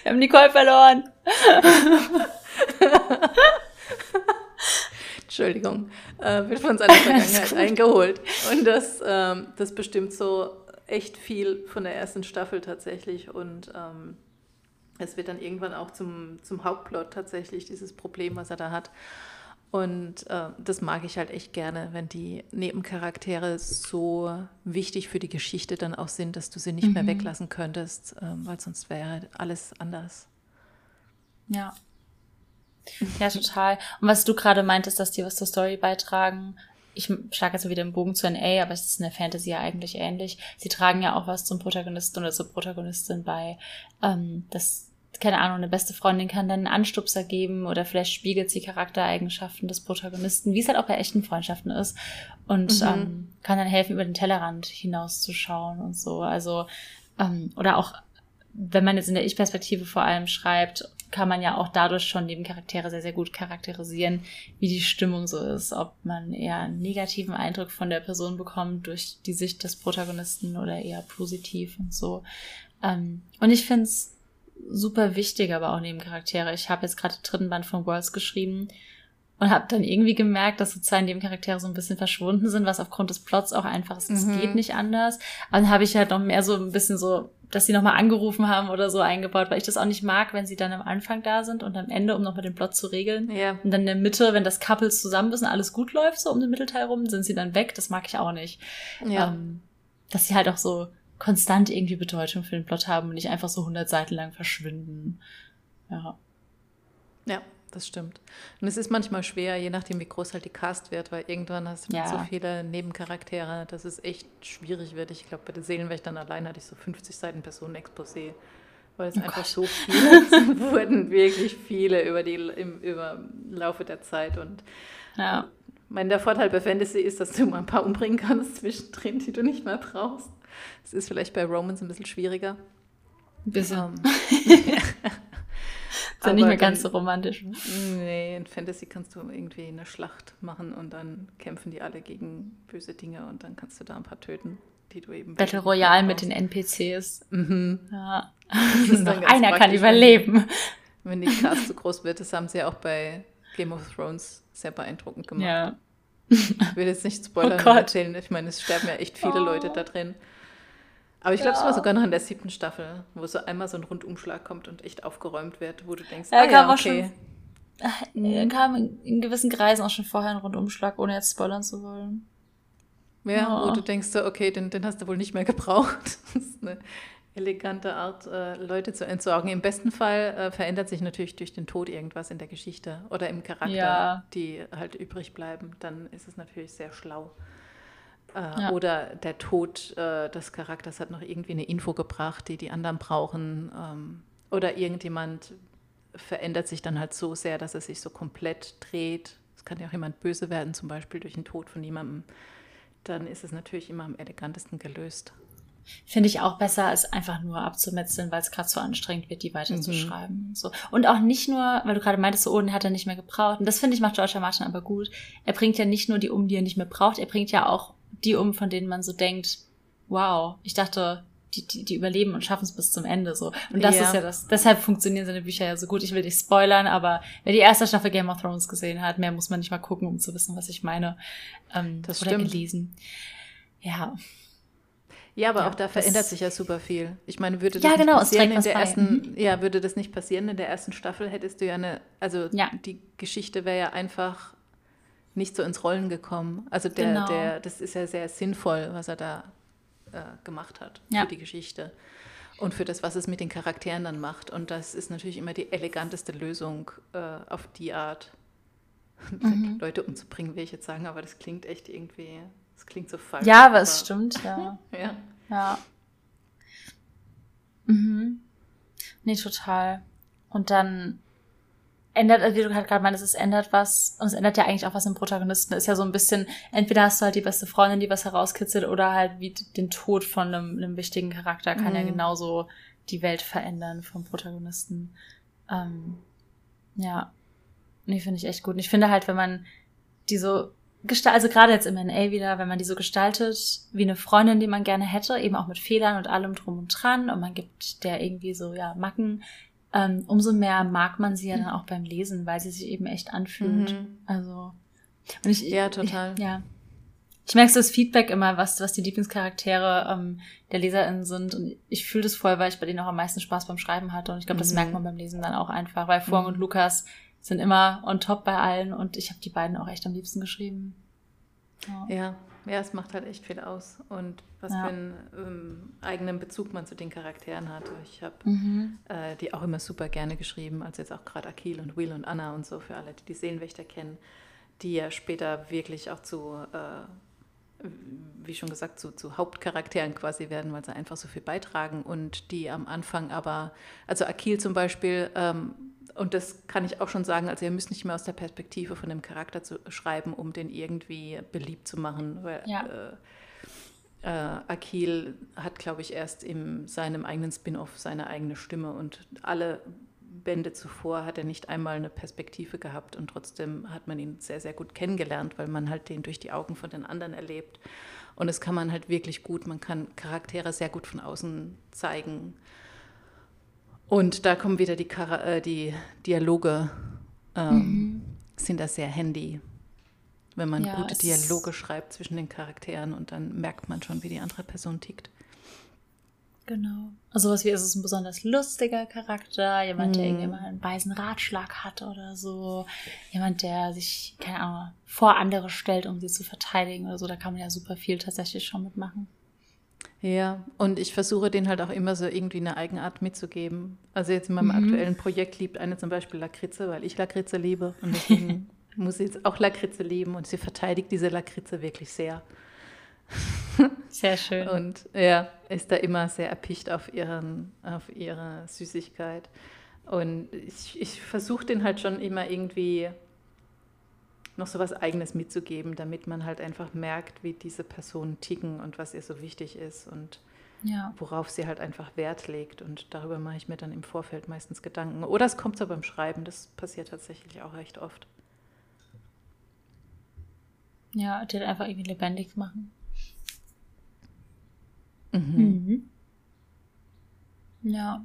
wir haben Nicole verloren. Entschuldigung, äh, wird von seiner Vergangenheit eingeholt. Und das, ähm, das bestimmt so echt viel von der ersten Staffel tatsächlich und ähm, es wird dann irgendwann auch zum, zum Hauptplot tatsächlich, dieses Problem, was er da hat. Und äh, das mag ich halt echt gerne, wenn die Nebencharaktere so wichtig für die Geschichte dann auch sind, dass du sie nicht mhm. mehr weglassen könntest, äh, weil sonst wäre alles anders. Ja. Ja, total. Und was du gerade meintest, dass die was zur Story beitragen, ich schlage jetzt wieder den Bogen zu NA, aber es ist in der Fantasy ja eigentlich ähnlich. Sie tragen ja auch was zum Protagonisten oder zur Protagonistin bei. Ähm, das, keine Ahnung, eine beste Freundin kann dann einen Anstupser geben oder vielleicht spiegelt sie Charaktereigenschaften des Protagonisten, wie es halt auch bei echten Freundschaften ist. Und mhm. ähm, kann dann helfen, über den Tellerrand hinauszuschauen und so. Also, ähm, oder auch wenn man jetzt in der Ich-Perspektive vor allem schreibt, kann man ja auch dadurch schon Nebencharaktere sehr, sehr gut charakterisieren, wie die Stimmung so ist, ob man eher einen negativen Eindruck von der Person bekommt durch die Sicht des Protagonisten oder eher positiv und so. Ähm, und ich finde es super wichtige, aber auch Nebencharaktere. Ich habe jetzt gerade den dritten Band von Worlds geschrieben und habe dann irgendwie gemerkt, dass sozusagen Nebencharaktere so ein bisschen verschwunden sind, was aufgrund des Plots auch einfach ist. Es mhm. geht nicht anders. Und dann habe ich halt noch mehr so ein bisschen so, dass sie nochmal angerufen haben oder so eingebaut, weil ich das auch nicht mag, wenn sie dann am Anfang da sind und am Ende, um nochmal den Plot zu regeln. Ja. Und dann in der Mitte, wenn das Couples zusammen ist und alles gut läuft, so um den Mittelteil rum, sind sie dann weg. Das mag ich auch nicht. Ja. Ähm, dass sie halt auch so konstant irgendwie Bedeutung für den Plot haben und nicht einfach so 100 Seiten lang verschwinden. Ja. Ja, das stimmt. Und es ist manchmal schwer, je nachdem, wie groß halt die Cast wird, weil irgendwann hast du ja. so viele Nebencharaktere, dass es echt schwierig wird. Ich glaube, bei den Seelenwächtern allein hatte ich so 50 Seiten Personen-Exposé, weil es oh einfach Gott. so viele wurden, wirklich viele über die im über Laufe der Zeit. Und ja. mein, der Vorteil bei Fantasy ist, dass du mal ein paar umbringen kannst zwischendrin, die du nicht mehr brauchst. Das ist vielleicht bei Romans ein bisschen schwieriger. Bisschen. Um, ähm, ist ja nicht mehr ganz so romantisch. Nee, in Fantasy kannst du irgendwie eine Schlacht machen und dann kämpfen die alle gegen böse Dinge und dann kannst du da ein paar töten, die du eben. Battle Royale mit den NPCs. Mhm. Ja. Einer kann überleben. Wenn, die Cast so groß wird, das haben sie ja auch bei Game of Thrones sehr beeindruckend gemacht. Ja. Ich will jetzt nicht Spoiler oh erzählen. Ich meine, es sterben ja echt viele oh. Leute da drin. Aber ich glaube, es war sogar noch in der siebten Staffel, wo so einmal so ein Rundumschlag kommt und echt aufgeräumt wird, wo du denkst, ja, ah, ja, okay. Schon, äh, kam in, in, gewissen Kreisen auch schon vorher ein Rundumschlag, ohne jetzt spoilern zu wollen. Ja, wo du denkst, so, okay, den, den hast du wohl nicht mehr gebraucht. Das ist eine elegante Art, äh, Leute zu entsorgen. Im besten Fall äh, verändert sich natürlich durch den Tod irgendwas in der Geschichte oder im Charakter, ja. die halt übrig bleiben. Dann ist es natürlich sehr schlau. Äh, ja. Oder der Tod äh, des Charakters hat noch irgendwie eine Info gebracht, die die anderen brauchen. Ähm, oder irgendjemand verändert sich dann halt so sehr, dass er sich so komplett dreht. Es kann ja auch jemand böse werden, zum Beispiel durch den Tod von jemandem. Dann ist es natürlich immer am elegantesten gelöst. Finde ich auch besser, als einfach nur abzumetzeln, weil es gerade so anstrengend wird, die weiterzuschreiben. Mhm. So. Und auch nicht nur, weil du gerade meintest, so, oh, den hat er nicht mehr gebraucht. Und das finde ich macht George R. Martin aber gut. Er bringt ja nicht nur die um, die er nicht mehr braucht, er bringt ja auch die um, von denen man so denkt, wow, ich dachte, die, die, die überleben und schaffen es bis zum Ende so. Und das ja. ist ja das, deshalb funktionieren seine Bücher ja so gut. Ich will nicht spoilern, aber wer die erste Staffel Game of Thrones gesehen hat, mehr muss man nicht mal gucken, um zu wissen, was ich meine. Ähm, das oder stimmt. gelesen. Ja. Ja, aber ja, auch da verändert sich ja super viel. Ich meine, würde das ja, genau, nicht passieren in der ersten, mhm. ja, würde das nicht passieren in der ersten Staffel, hättest du ja eine, also ja. die Geschichte wäre ja einfach nicht so ins Rollen gekommen. Also der, genau. der, das ist ja sehr sinnvoll, was er da äh, gemacht hat ja. für die Geschichte und für das, was es mit den Charakteren dann macht. Und das ist natürlich immer die eleganteste Lösung äh, auf die Art, mhm. Leute umzubringen, will ich jetzt sagen, aber das klingt echt irgendwie, das klingt so falsch. Ja, aber es stimmt, ja. ja. Ja. Mhm. Nee, total. Und dann ändert, wie du halt gerade meinst, es ändert was und es ändert ja eigentlich auch was im Protagonisten. Ist ja so ein bisschen, entweder hast du halt die beste Freundin, die was herauskitzelt, oder halt wie den Tod von einem, einem wichtigen Charakter kann mhm. ja genauso die Welt verändern vom Protagonisten. Ähm, ja, nee, finde ich echt gut. Und ich finde halt, wenn man die so gestaltet, also gerade jetzt im NA wieder, wenn man die so gestaltet wie eine Freundin, die man gerne hätte, eben auch mit Fehlern und allem drum und dran und man gibt der irgendwie so, ja, Macken, ähm, umso mehr mag man sie ja dann auch beim Lesen, weil sie sich eben echt anfühlt. Mhm. Also und ich, ja, total. Ich, ja. Ich merke so das Feedback immer, was, was die Lieblingscharaktere ähm, der LeserInnen sind. Und ich fühle das voll, weil ich bei denen auch am meisten Spaß beim Schreiben hatte. Und ich glaube, das mhm. merkt man beim Lesen dann auch einfach, weil Fuang mhm. und Lukas sind immer on top bei allen und ich habe die beiden auch echt am liebsten geschrieben. Ja. ja. Ja, es macht halt echt viel aus. Und was ja. für einen ähm, eigenen Bezug man zu den Charakteren hat. Ich habe mhm. äh, die auch immer super gerne geschrieben, also jetzt auch gerade Akil und Will und Anna und so, für alle, die die Seelenwächter kennen, die ja später wirklich auch zu, äh, wie schon gesagt, zu, zu, Hauptcharakteren quasi werden, weil sie einfach so viel beitragen und die am Anfang aber, also Akil zum Beispiel, ähm, und das kann ich auch schon sagen, also ihr müsst nicht mehr aus der Perspektive von dem Charakter zu schreiben, um den irgendwie beliebt zu machen. Weil, ja. äh, äh, Akil hat, glaube ich, erst in seinem eigenen Spin-off seine eigene Stimme und alle Bände zuvor hat er nicht einmal eine Perspektive gehabt und trotzdem hat man ihn sehr, sehr gut kennengelernt, weil man halt den durch die Augen von den anderen erlebt. Und das kann man halt wirklich gut, man kann Charaktere sehr gut von außen zeigen Und da kommen wieder die, Chara äh, die Dialoge, ähm, mhm. sind da sehr handy. Wenn man ja, gute Dialoge schreibt zwischen den Charakteren und dann merkt man schon, wie die andere Person tickt. Genau. Also was wie ist es ein besonders lustiger Charakter, jemand, der irgendwie mhm. mal einen weisen Ratschlag hat oder so, jemand, der sich, keine Ahnung, vor andere stellt, um sie zu verteidigen oder so, da kann man ja super viel tatsächlich schon mitmachen. Ja, und ich versuche den halt auch immer so irgendwie eine Eigenart mitzugeben. Also jetzt in meinem mhm. aktuellen Projekt liebt eine zum Beispiel Lakritze, weil ich Lakritze liebe und deswegen muss sie jetzt auch Lakritze lieben und sie verteidigt diese Lakritze wirklich sehr. Sehr schön. Und ja, ist da immer sehr erpicht auf, ihren, auf ihre Süßigkeit. Und ich, ich versuche den halt schon immer irgendwie noch so was Eigenes mitzugeben, damit man halt einfach merkt, wie diese Personen ticken und was ihr so wichtig ist und ja. worauf sie halt einfach Wert legt. Und darüber mache ich mir dann im Vorfeld meistens Gedanken. Oder es kommt so beim Schreiben, das passiert tatsächlich auch recht oft. Ja, die einfach irgendwie lebendig machen. Mhm. mhm. Ja.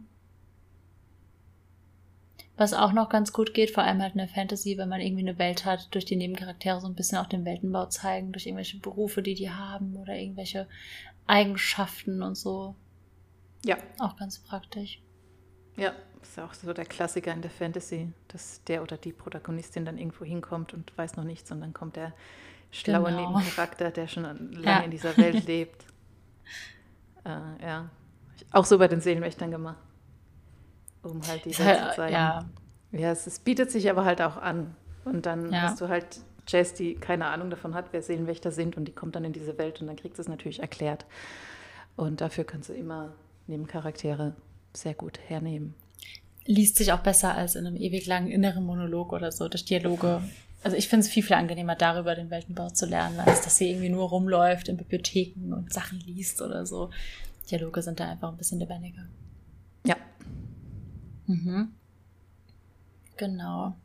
Was auch noch ganz gut geht, vor allem halt in der Fantasy, wenn man irgendwie eine Welt hat, durch die Nebencharaktere so ein bisschen auch den Weltenbau zeigen, durch irgendwelche Berufe, die die haben oder irgendwelche Eigenschaften und so. Ja. Auch ganz praktisch. Ja, ist auch so der Klassiker in der Fantasy, dass der oder die Protagonistin dann irgendwo hinkommt und weiß noch nichts und dann kommt der schlaue genau. Nebencharakter, der schon lange ja. in dieser Welt lebt äh, ja, auch so bei den Seelenwächtern gemacht. Um halt die Welt zu zeigen. Ja, ja es, es, bietet sich aber halt auch an. Und dann ja. hast du halt Jess, die keine Ahnung davon hat, wer Seelenwächter sind und die kommt dann in diese Welt und dann kriegt sie es natürlich erklärt. Und dafür kannst du immer Nebencharaktere sehr gut hernehmen. Liest sich auch besser als in einem ewig langen inneren Monolog oder so, durch Dialoge. Also ich finde es viel, viel angenehmer, darüber den Weltenbau zu lernen, als dass sie irgendwie nur rumläuft in Bibliotheken und Sachen liest oder so. Dialoge sind da einfach ein bisschen lebendiger. Mhm. Genau.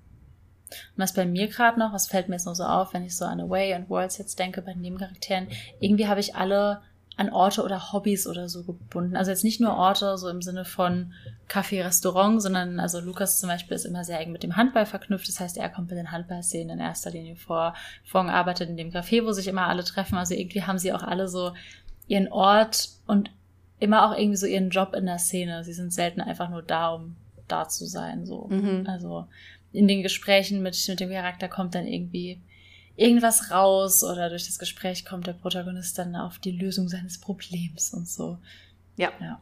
Und was bei mir gerade noch, was fällt mir jetzt noch so auf, wenn ich so an Away und Worlds jetzt denke bei den Nebencharakteren, irgendwie habe ich alle an Orte oder Hobbys oder so gebunden. Also jetzt nicht nur Orte, so im Sinne von Café, Restaurant, sondern also Lukas zum Beispiel ist immer sehr eng mit dem Handball verknüpft. Das heißt, er kommt mit den Handballszenen in erster Linie vor. Fong arbeitet in dem Café, wo sich immer alle treffen. Also irgendwie haben sie auch alle so ihren Ort und immer auch irgendwie so ihren Job in der Szene. Sie sind selten einfach nur da, um da zu sein. So. Mhm. Also in den Gesprächen mit, mit dem Charakter kommt dann irgendwie irgendwas raus oder durch das Gespräch kommt der Protagonist dann auf die Lösung seines Problems und so. Ja. Ja,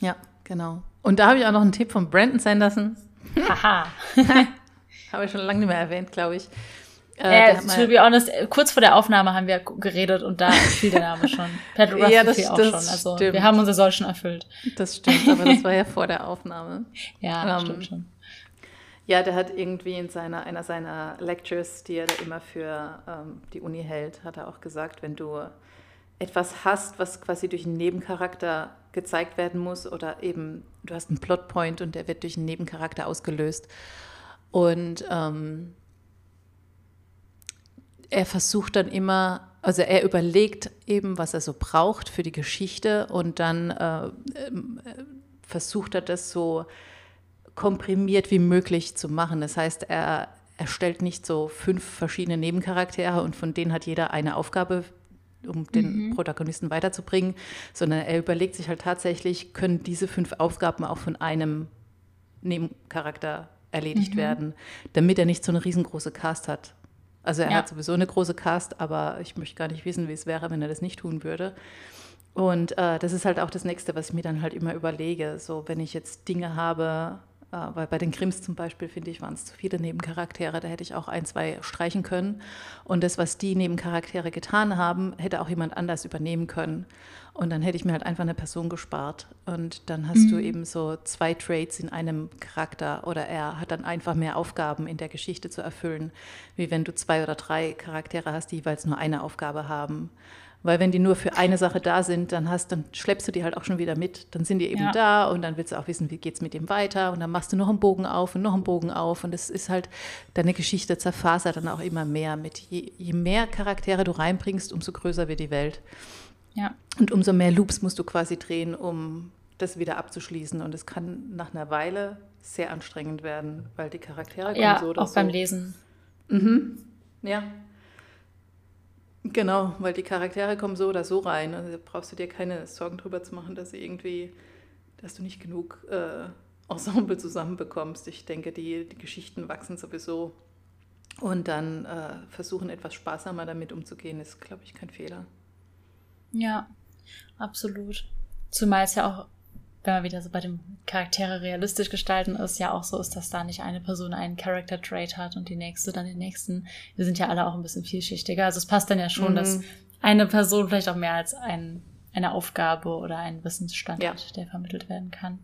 ja genau. Und da habe ich auch noch einen Tipp von Brandon Sanderson. Haha. habe ich schon lange nicht mehr erwähnt, glaube ich. Äh, äh, to be honest, kurz vor der Aufnahme haben wir geredet und da fiel der Name schon. Pat ja, das, auch das schon. Also stimmt. wir haben unser Soll schon erfüllt. Das stimmt, aber das war ja vor der Aufnahme. Ja, ähm, stimmt schon. Ja, der hat irgendwie in seiner, einer seiner Lectures, die er da immer für ähm, die Uni hält, hat er auch gesagt, wenn du etwas hast, was quasi durch einen Nebencharakter gezeigt werden muss oder eben du hast einen Plotpoint und der wird durch einen Nebencharakter ausgelöst. Und ähm, er versucht dann immer, also er überlegt eben, was er so braucht für die Geschichte und dann äh, äh, versucht er das so komprimiert wie möglich zu machen. Das heißt, er erstellt nicht so fünf verschiedene Nebencharaktere und von denen hat jeder eine Aufgabe, um den mhm. Protagonisten weiterzubringen, sondern er überlegt sich halt tatsächlich, können diese fünf Aufgaben auch von einem Nebencharakter erledigt mhm. werden, damit er nicht so eine riesengroße Cast hat. Also er ja. hat sowieso eine große Cast, aber ich möchte gar nicht wissen, wie es wäre, wenn er das nicht tun würde. Und äh, das ist halt auch das Nächste, was ich mir dann halt immer überlege. So, wenn ich jetzt Dinge habe, weil bei den Krims zum Beispiel, finde ich, waren es zu viele Nebencharaktere. Da hätte ich auch ein, zwei streichen können. Und das, was die Nebencharaktere getan haben, hätte auch jemand anders übernehmen können. Und dann hätte ich mir halt einfach eine Person gespart. Und dann hast mhm. du eben so zwei Traits in einem Charakter oder er hat dann einfach mehr Aufgaben in der Geschichte zu erfüllen, wie wenn du zwei oder drei Charaktere hast, die jeweils nur eine Aufgabe haben. Weil wenn die nur für eine Sache da sind, dann hast, dann schleppst du die halt auch schon wieder mit. Dann sind die eben ja. da und dann willst du auch wissen, wie geht es mit dem weiter. Und dann machst du noch einen Bogen auf und noch einen Bogen auf. Und es ist halt, deine Geschichte zerfasert dann auch immer mehr mit. Je, je mehr Charaktere du reinbringst, umso größer wird die Welt. Ja. Und umso mehr Loops musst du quasi drehen, um das wieder abzuschließen. Und es kann nach einer Weile sehr anstrengend werden, weil die Charaktere kommen ja, so oder auch so. beim Lesen. Mhm. Ja. Genau, weil die Charaktere kommen so oder so rein. Also da brauchst du dir keine Sorgen drüber zu machen, dass irgendwie, dass du nicht genug äh, Ensemble zusammenbekommst. Ich denke, die, die Geschichten wachsen sowieso. Und dann äh, versuchen, etwas sparsamer damit umzugehen, ist, glaube ich, kein Fehler. Ja, absolut. Zumal es ja auch, wenn man wieder so bei dem Charaktere realistisch gestalten ist, ja auch so ist, dass da nicht eine Person einen Character Trait hat und die nächste dann den nächsten. Wir sind ja alle auch ein bisschen vielschichtiger. Also es passt dann ja schon, mhm. dass eine Person vielleicht auch mehr als ein, eine Aufgabe oder ein Wissensstand ja. hat, der vermittelt werden kann.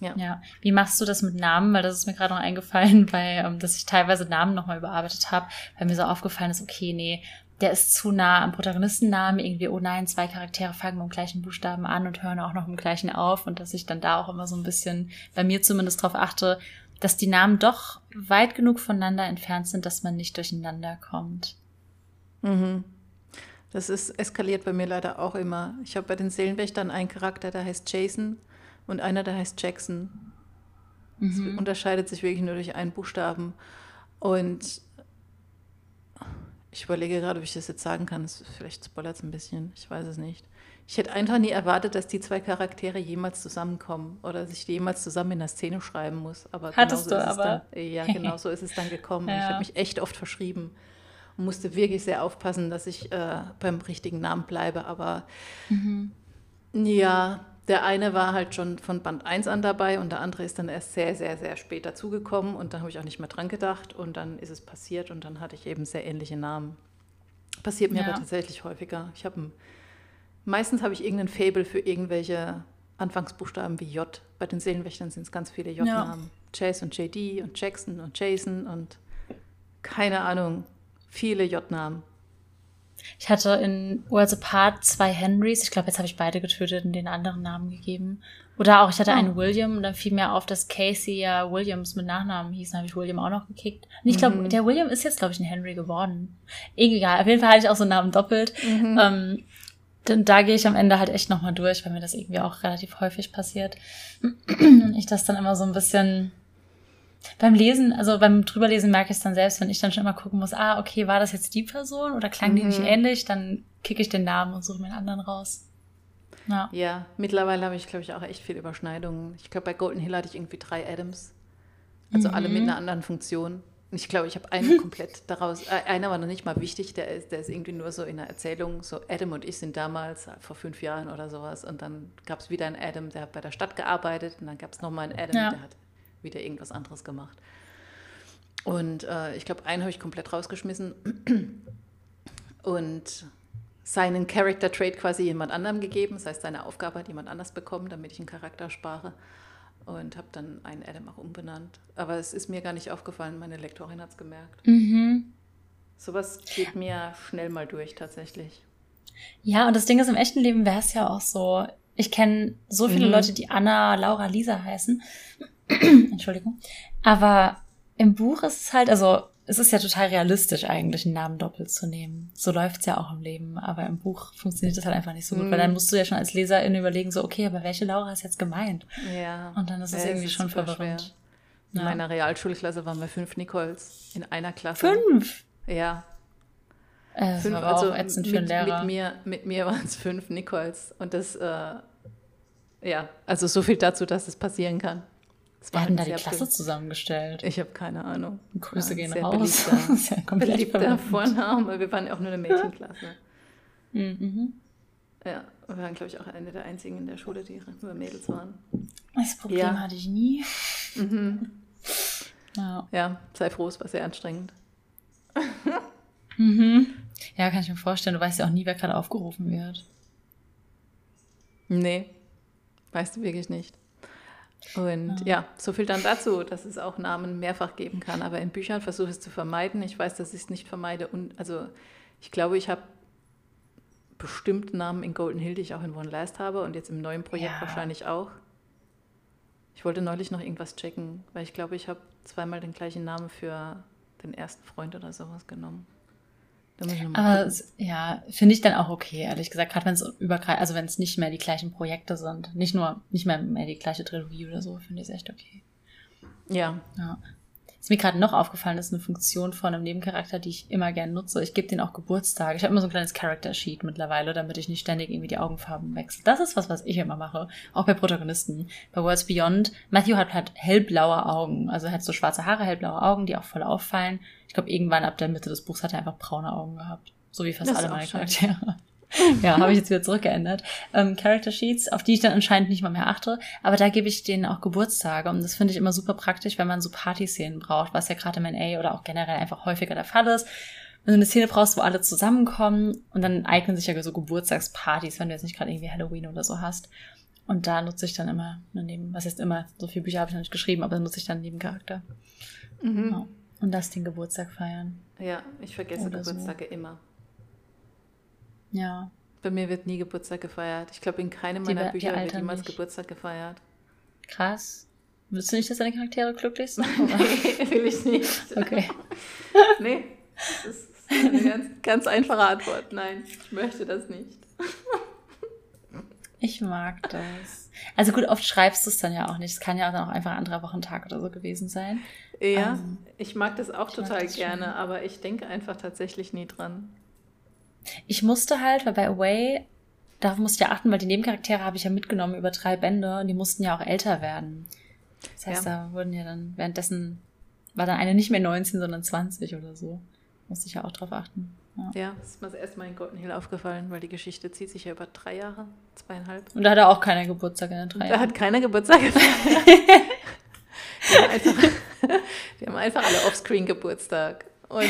Ja. ja. Wie machst du das mit Namen? Weil das ist mir gerade noch eingefallen, weil, ähm, dass ich teilweise Namen nochmal überarbeitet habe, weil mir so aufgefallen ist, okay, nee, der ist zu nah am Protagonistennamen, irgendwie, oh nein, zwei Charaktere fangen mit dem gleichen Buchstaben an und hören auch noch im gleichen auf und dass ich dann da auch immer so ein bisschen, bei mir zumindest darauf achte, dass die Namen doch weit genug voneinander entfernt sind, dass man nicht durcheinander kommt. Mhm. Das ist eskaliert bei mir leider auch immer. Ich habe bei den Seelenwächtern einen Charakter, der heißt Jason und einer, der heißt Jackson. Das mhm. unterscheidet sich wirklich nur durch einen Buchstaben. Und ich überlege gerade, ob ich das jetzt sagen kann. Das, vielleicht spoilert es ein bisschen. Ich weiß es nicht. Ich hätte einfach nie erwartet, dass die zwei Charaktere jemals zusammenkommen oder sich jemals zusammen in der Szene schreiben muss. Aber Hattest du aber. Dann, ja, genau so ist es dann gekommen. ja. Ich habe mich echt oft verschrieben und musste wirklich sehr aufpassen, dass ich äh, beim richtigen Namen bleibe. Aber mhm. ja, der eine war halt schon von Band 1 an dabei und der andere ist dann erst sehr, sehr, sehr spät dazugekommen und da habe ich auch nicht mehr dran gedacht und dann ist es passiert und dann hatte ich eben sehr ähnliche Namen. Passiert mir ja. aber tatsächlich häufiger. Ich habe meistens habe ich irgendein Fable für irgendwelche Anfangsbuchstaben wie J. Bei den Seelenwächtern sind es ganz viele J-Namen. Ja. Chase und JD und Jackson und Jason und keine Ahnung, viele J-Namen. Ich hatte in Worlds Apart zwei Henrys. Ich glaube, jetzt habe ich beide getötet und den anderen Namen gegeben. Oder auch, ich hatte oh. einen William und dann fiel mir auf, dass Casey ja Williams mit Nachnamen hieß. Dann habe ich William auch noch gekickt. Und ich glaube, mhm. der William ist jetzt, glaube ich, ein Henry geworden. Egal. Auf jeden Fall hatte ich auch so einen Namen doppelt. Mhm. Ähm, denn da gehe ich am Ende halt echt nochmal durch, weil mir das irgendwie auch relativ häufig passiert. Und ich das dann immer so ein bisschen beim Lesen, also beim drüberlesen merke ich es dann selbst, wenn ich dann schon immer gucken muss, ah, okay, war das jetzt die Person oder klang mhm. die nicht mhm. ähnlich, dann kicke ich den Namen und suche mir einen anderen raus. Ja, ja mittlerweile habe ich, glaube ich, auch echt viel Überschneidungen. Ich glaube, bei Golden Hill hatte ich irgendwie drei Adams. Also mhm. alle mit einer anderen Funktion. Und ich glaube, ich habe einen komplett daraus, äh, einer war noch nicht mal wichtig, der ist, der ist irgendwie nur so in der Erzählung, so Adam und ich sind damals, äh, vor fünf Jahren oder sowas, und dann gab es wieder einen Adam, der hat bei der Stadt gearbeitet, und dann gab es nochmal einen Adam, ja. der hat wieder irgendwas anderes gemacht. Und äh, ich glaube, einen habe ich komplett rausgeschmissen und seinen Character Trait quasi jemand anderem gegeben. Das heißt, seine Aufgabe hat jemand anders bekommen, damit ich einen Charakter spare. Und habe dann einen Adam auch umbenannt. Aber es ist mir gar nicht aufgefallen, meine Lektorin hat es gemerkt. Mhm. Sowas geht mir schnell mal durch, tatsächlich. Ja, und das Ding ist, im echten Leben wäre es ja auch so. Ich kenne so viele mhm. Leute, die Anna, Laura, Lisa heißen. Entschuldigung. Aber im Buch ist es halt, also es ist ja total realistisch eigentlich, einen Namen doppelt zu nehmen. So läuft's ja auch im Leben. Aber im Buch funktioniert das halt einfach nicht so gut, mm. weil dann musst du ja schon als Leserin überlegen, so, okay, aber welche Laura ist jetzt gemeint? Ja. Und dann ist es ja, irgendwie ist schon verwirrend. In ja. meiner Realschulklasse waren wir fünf Nicoles in einer Klasse. Fünf? Ja. Äh, fünf, also ätzend für einen Lehrer. Mit mir, mit mir waren es fünf Nicoles. Und das, äh, ja, also so viel dazu, dass es passieren kann. Wir hatten da die Klasse zusammengestellt. Ich habe keine Ahnung. Grüße gehen raus. Beliebter, das ist ja komplett beliebter Vorname. Wir waren ja auch nur eine Mädchenklasse. Mhm. Ja, wir waren, glaube ich, auch eine der einzigen in der Schule, die nur Mädels waren. Das Problem ja. hatte ich nie. Mhm. Ja. ja, sei froh, es war sehr anstrengend. mhm. Ja, kann ich mir vorstellen. Du weißt ja auch nie, wer gerade aufgerufen wird. Nee, weißt du wirklich nicht. Und ja. ja. so viel dann dazu, dass es auch Namen mehrfach geben kann. Aber in Büchern versuche ich es zu vermeiden. Ich weiß, dass ich es nicht vermeide. Und also ich glaube, ich habe bestimmt Namen in Golden Hill, die ich auch in One Last habe und jetzt im neuen Projekt ja. wahrscheinlich auch. Ich wollte neulich noch irgendwas checken, weil ich glaube, ich habe zweimal den gleichen Namen für den ersten Freund oder sowas genommen. Aber es, ja, finde ich dann auch okay, ehrlich gesagt. Gerade wenn es übergreift, also wenn es nicht mehr die gleichen Projekte sind. Nicht nur, nicht mehr, mehr die gleiche Trilogie oder so, finde ich es echt okay. Ja. ja. Was mir gerade noch aufgefallen ist, eine Funktion von einem Nebencharakter, die ich immer gern nutze. Ich gebe denen auch Geburtstage. Ich habe immer so ein kleines Character-Sheet mittlerweile, damit ich nicht ständig irgendwie die Augenfarben wechsle. Das ist was, was ich immer mache. Auch bei Protagonisten. Bei Worlds Beyond. Matthew hat halt hellblaue Augen. Also er hat so schwarze Haare, hellblaue Augen, die auch voll auffallen. Ich glaube, irgendwann ab der Mitte des Buchs hat er einfach braune Augen gehabt. So wie fast das alle meine Charaktere. Ja, habe ich jetzt wieder zurückgeändert. Ähm, Character Sheets, auf die ich dann anscheinend nicht mal mehr achte. Aber da gebe ich denen auch Geburtstage. Und das finde ich immer super praktisch, wenn man so Partyszenen braucht, was ja gerade im NA oder auch generell einfach häufiger der Fall ist. Wenn du eine Szene brauchst, wo alle zusammenkommen und dann eignen sich ja so Geburtstagspartys, wenn du jetzt nicht gerade irgendwie Halloween oder so hast. Und da nutze ich dann immer neben, was heißt immer, so viele Bücher habe ich noch nicht geschrieben, aber nutze ich dann neben Charakter. Mhm. Ja. Und lass den Geburtstag feiern. Ja, ich vergesse oder Geburtstage so. immer. Ja. Bei mir wird nie Geburtstag gefeiert. Ich glaube, in keinem meiner die, Bücher wird jemals nicht. Geburtstag gefeiert. Krass. Willst du nicht, dass deine Charaktere glücklich sind? nee, will ich nicht. Okay. nee, das ist eine ganz, ganz einfache Antwort. Nein, ich möchte das nicht. Ich mag das. Also gut, oft schreibst du es dann ja auch nicht. Es kann ja auch dann auch einfach ein anderer Wochentag oder so gewesen sein. Ja, ähm, ich mag das auch total gerne, schon. aber ich denke einfach tatsächlich nie dran. Ich musste halt, weil bei Away, darauf musste ich ja achten, weil die Nebencharaktere habe ich ja mitgenommen über drei Bände und die mussten ja auch älter werden. Das heißt, ja. da wurden ja dann währenddessen, war dann eine nicht mehr 19, sondern 20 oder so. Musste ich ja auch drauf achten. Ja, ja das ist mir das erste Mal in Golden Hill aufgefallen, weil die Geschichte zieht sich ja über drei Jahre, zweieinhalb. Und da hat er auch keiner Geburtstag in den drei Jahren. Da hat keiner Geburtstag die, haben einfach, die haben einfach alle Offscreen Geburtstag. Und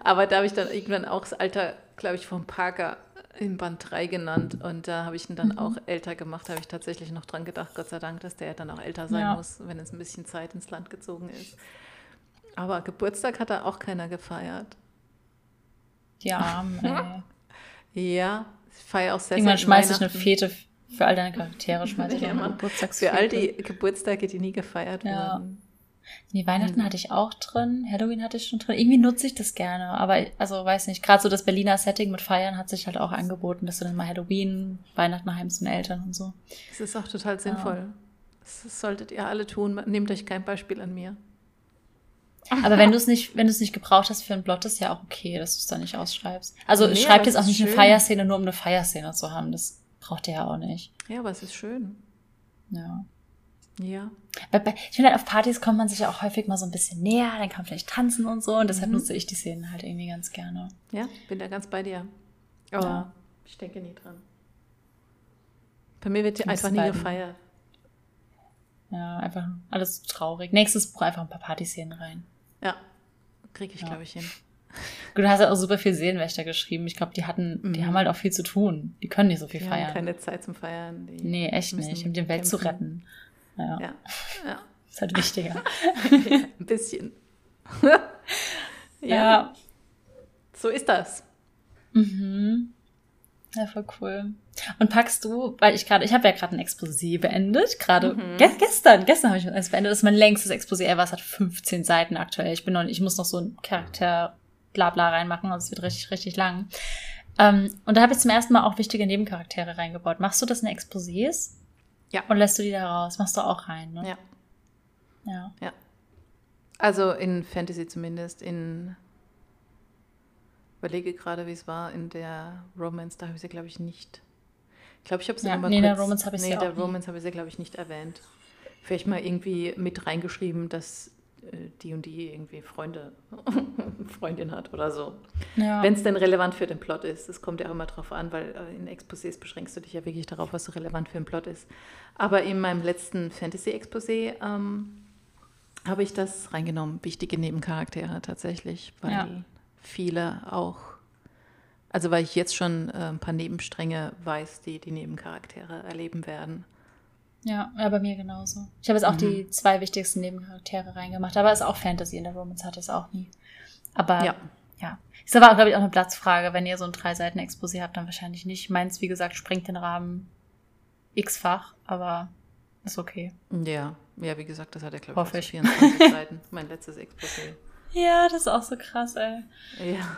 Aber da habe ich dann irgendwann auch das Alter, glaube ich, vom Parker in Band 3 genannt und da habe ich ihn dann mhm. auch älter gemacht, habe ich tatsächlich noch dran gedacht, Gott sei Dank, dass der dann auch älter sein ja. muss, wenn es ein bisschen Zeit ins Land gezogen ist. Aber Geburtstag hat er auch keiner gefeiert. Die Armen, ja, ich feiere auch sehr Irgendwann schmeiße ich eine Fete für all deine Charaktere, schmeiße ich ja, immer Für all die Geburtstage, die nie gefeiert ja. wurden. Nee, Weihnachten mhm. hatte ich auch drin, Halloween hatte ich schon drin. Irgendwie nutze ich das gerne, aber also weiß nicht, gerade so das Berliner Setting mit Feiern hat sich halt auch angeboten, dass du dann mal Halloween, Weihnachten heim zu den Eltern und so. Das ist auch total sinnvoll. Ja. Das solltet ihr alle tun. Nehmt euch kein Beispiel an mir. Aber wenn du es nicht, wenn du es nicht gebraucht hast für ein Plot, ist ja auch okay, dass du es da nicht ausschreibst. Also nee, schreibt jetzt auch nicht schön. eine Feierszene, nur um eine Feierszene zu haben. Das braucht ihr ja auch nicht. Ja, aber es ist schön. Ja. Ja. Ich finde halt, auf Partys kommt man sich ja auch häufig mal so ein bisschen näher, dann kann man vielleicht tanzen und so und deshalb mhm. nutze ich die Szenen halt irgendwie ganz gerne. Ja, bin da ganz bei dir. Aber ja. ich denke nie dran. Bei mir wird die einfach nie gefeiert. Ja, einfach alles traurig. Nächstes Buch einfach ein paar Partyszenen rein. Ja, kriege ich, ja. glaube ich, hin. Du hast ja auch super viel Seelenwächter geschrieben. Ich glaube, die hatten, mhm. die haben halt auch viel zu tun. Die können nicht so viel die feiern. Haben keine Zeit zum Feiern. Die nee, echt nicht, um die Welt kämpfen. zu retten. Ja. ja. ja. Ist halt wichtiger. ein bisschen. ja. So ist das. Mhm. Ja, voll cool. Und packst du, weil ich gerade, ich habe ja gerade ein Exposé beendet, gerade mhm. ge gestern, gestern habe ich es beendet, das ist mein längstes Exposé ever, es hat 15 Seiten aktuell. Ich bin noch, ich muss noch so ein Charakter Blabla reinmachen, also es wird richtig, richtig lang. Ähm, und da habe ich zum ersten Mal auch wichtige Nebencharaktere reingebaut. Machst du das in Exposés? Ja. Und lässt du die da raus? Machst du auch rein, ne? Ja. Ja. Ja. Also in Fantasy zumindest, in überlege gerade, wie es war in der Romance, da habe ich sie, glaube ich, nicht. Ich glaube, ich habe sie ja, immer nee, kurz, in der Romance habe ich nee, der Romance habe ich sie, glaube ich, nicht erwähnt. Vielleicht mal irgendwie mit reingeschrieben, dass die und die irgendwie Freunde, Freundin hat oder so. Ja. Wenn es denn relevant für den Plot ist. Das kommt ja auch immer drauf an, weil äh, in Exposés beschränkst du dich ja wirklich darauf, was so relevant für den Plot ist. Aber in meinem letzten Fantasy-Exposé ähm, habe ich das reingenommen, wichtige Nebencharaktere tatsächlich, weil ja. viele auch, also weil ich jetzt schon äh, ein paar Nebenstränge weiß, die die Nebencharaktere erleben werden. Ja, ja, bei mir genauso. Ich habe jetzt auch mhm. die zwei wichtigsten Nebencharaktere reingemacht, aber es ist auch Fantasy in der Romance hatte es auch nie. Aber ja. ja. Ist aber, glaube ich, auch eine Platzfrage. Wenn ihr so ein drei Seiten Exposé habt, dann wahrscheinlich nicht. Meins, wie gesagt, sprengt den Rahmen x-fach, aber ist okay. Ja, ja, wie gesagt, das hat er, glaube ich, 24 Seiten. Mein letztes Exposé. Ja, das ist auch so krass, ey. Ja.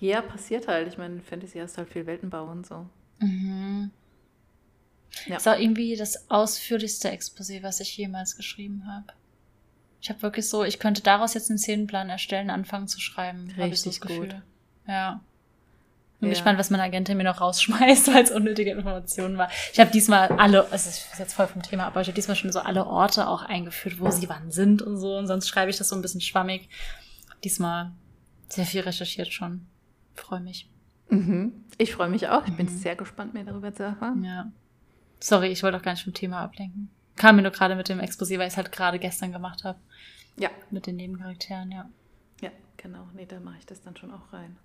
Ja, passiert halt. Ich meine, Fantasy hast halt viel Weltenbau und so. Mhm. Ja. Das war irgendwie das ausführlichste Exposé, was ich jemals geschrieben habe. Ich habe wirklich so, ich könnte daraus jetzt einen Szenenplan erstellen, anfangen zu schreiben. ich so Richtig Gefühl. gut. Ja. Bin Ja. gespannt, was meine Agentin mir noch rausschmeißt, weil es unnötige Informationen war. Ich habe diesmal alle, es ist jetzt voll vom Thema, aber ich habe diesmal schon so alle Orte auch eingeführt, wo sie wann sind und so. Und sonst schreibe ich das so ein bisschen schwammig. Diesmal sehr viel recherchiert schon. Freue mich. Mhm. Ich freue mich auch. Ich bin Mhm. sehr gespannt, mehr darüber zu erfahren. Ja. Sorry, ich wollte auch gar nicht vom Thema ablenken. Kam mir nur gerade mit dem Exposé, weil ich es halt gerade gestern gemacht habe. Ja, Mit den Nebencharakteren, ja. ja, genau. Nee, da mache ich das dann schon auch rein.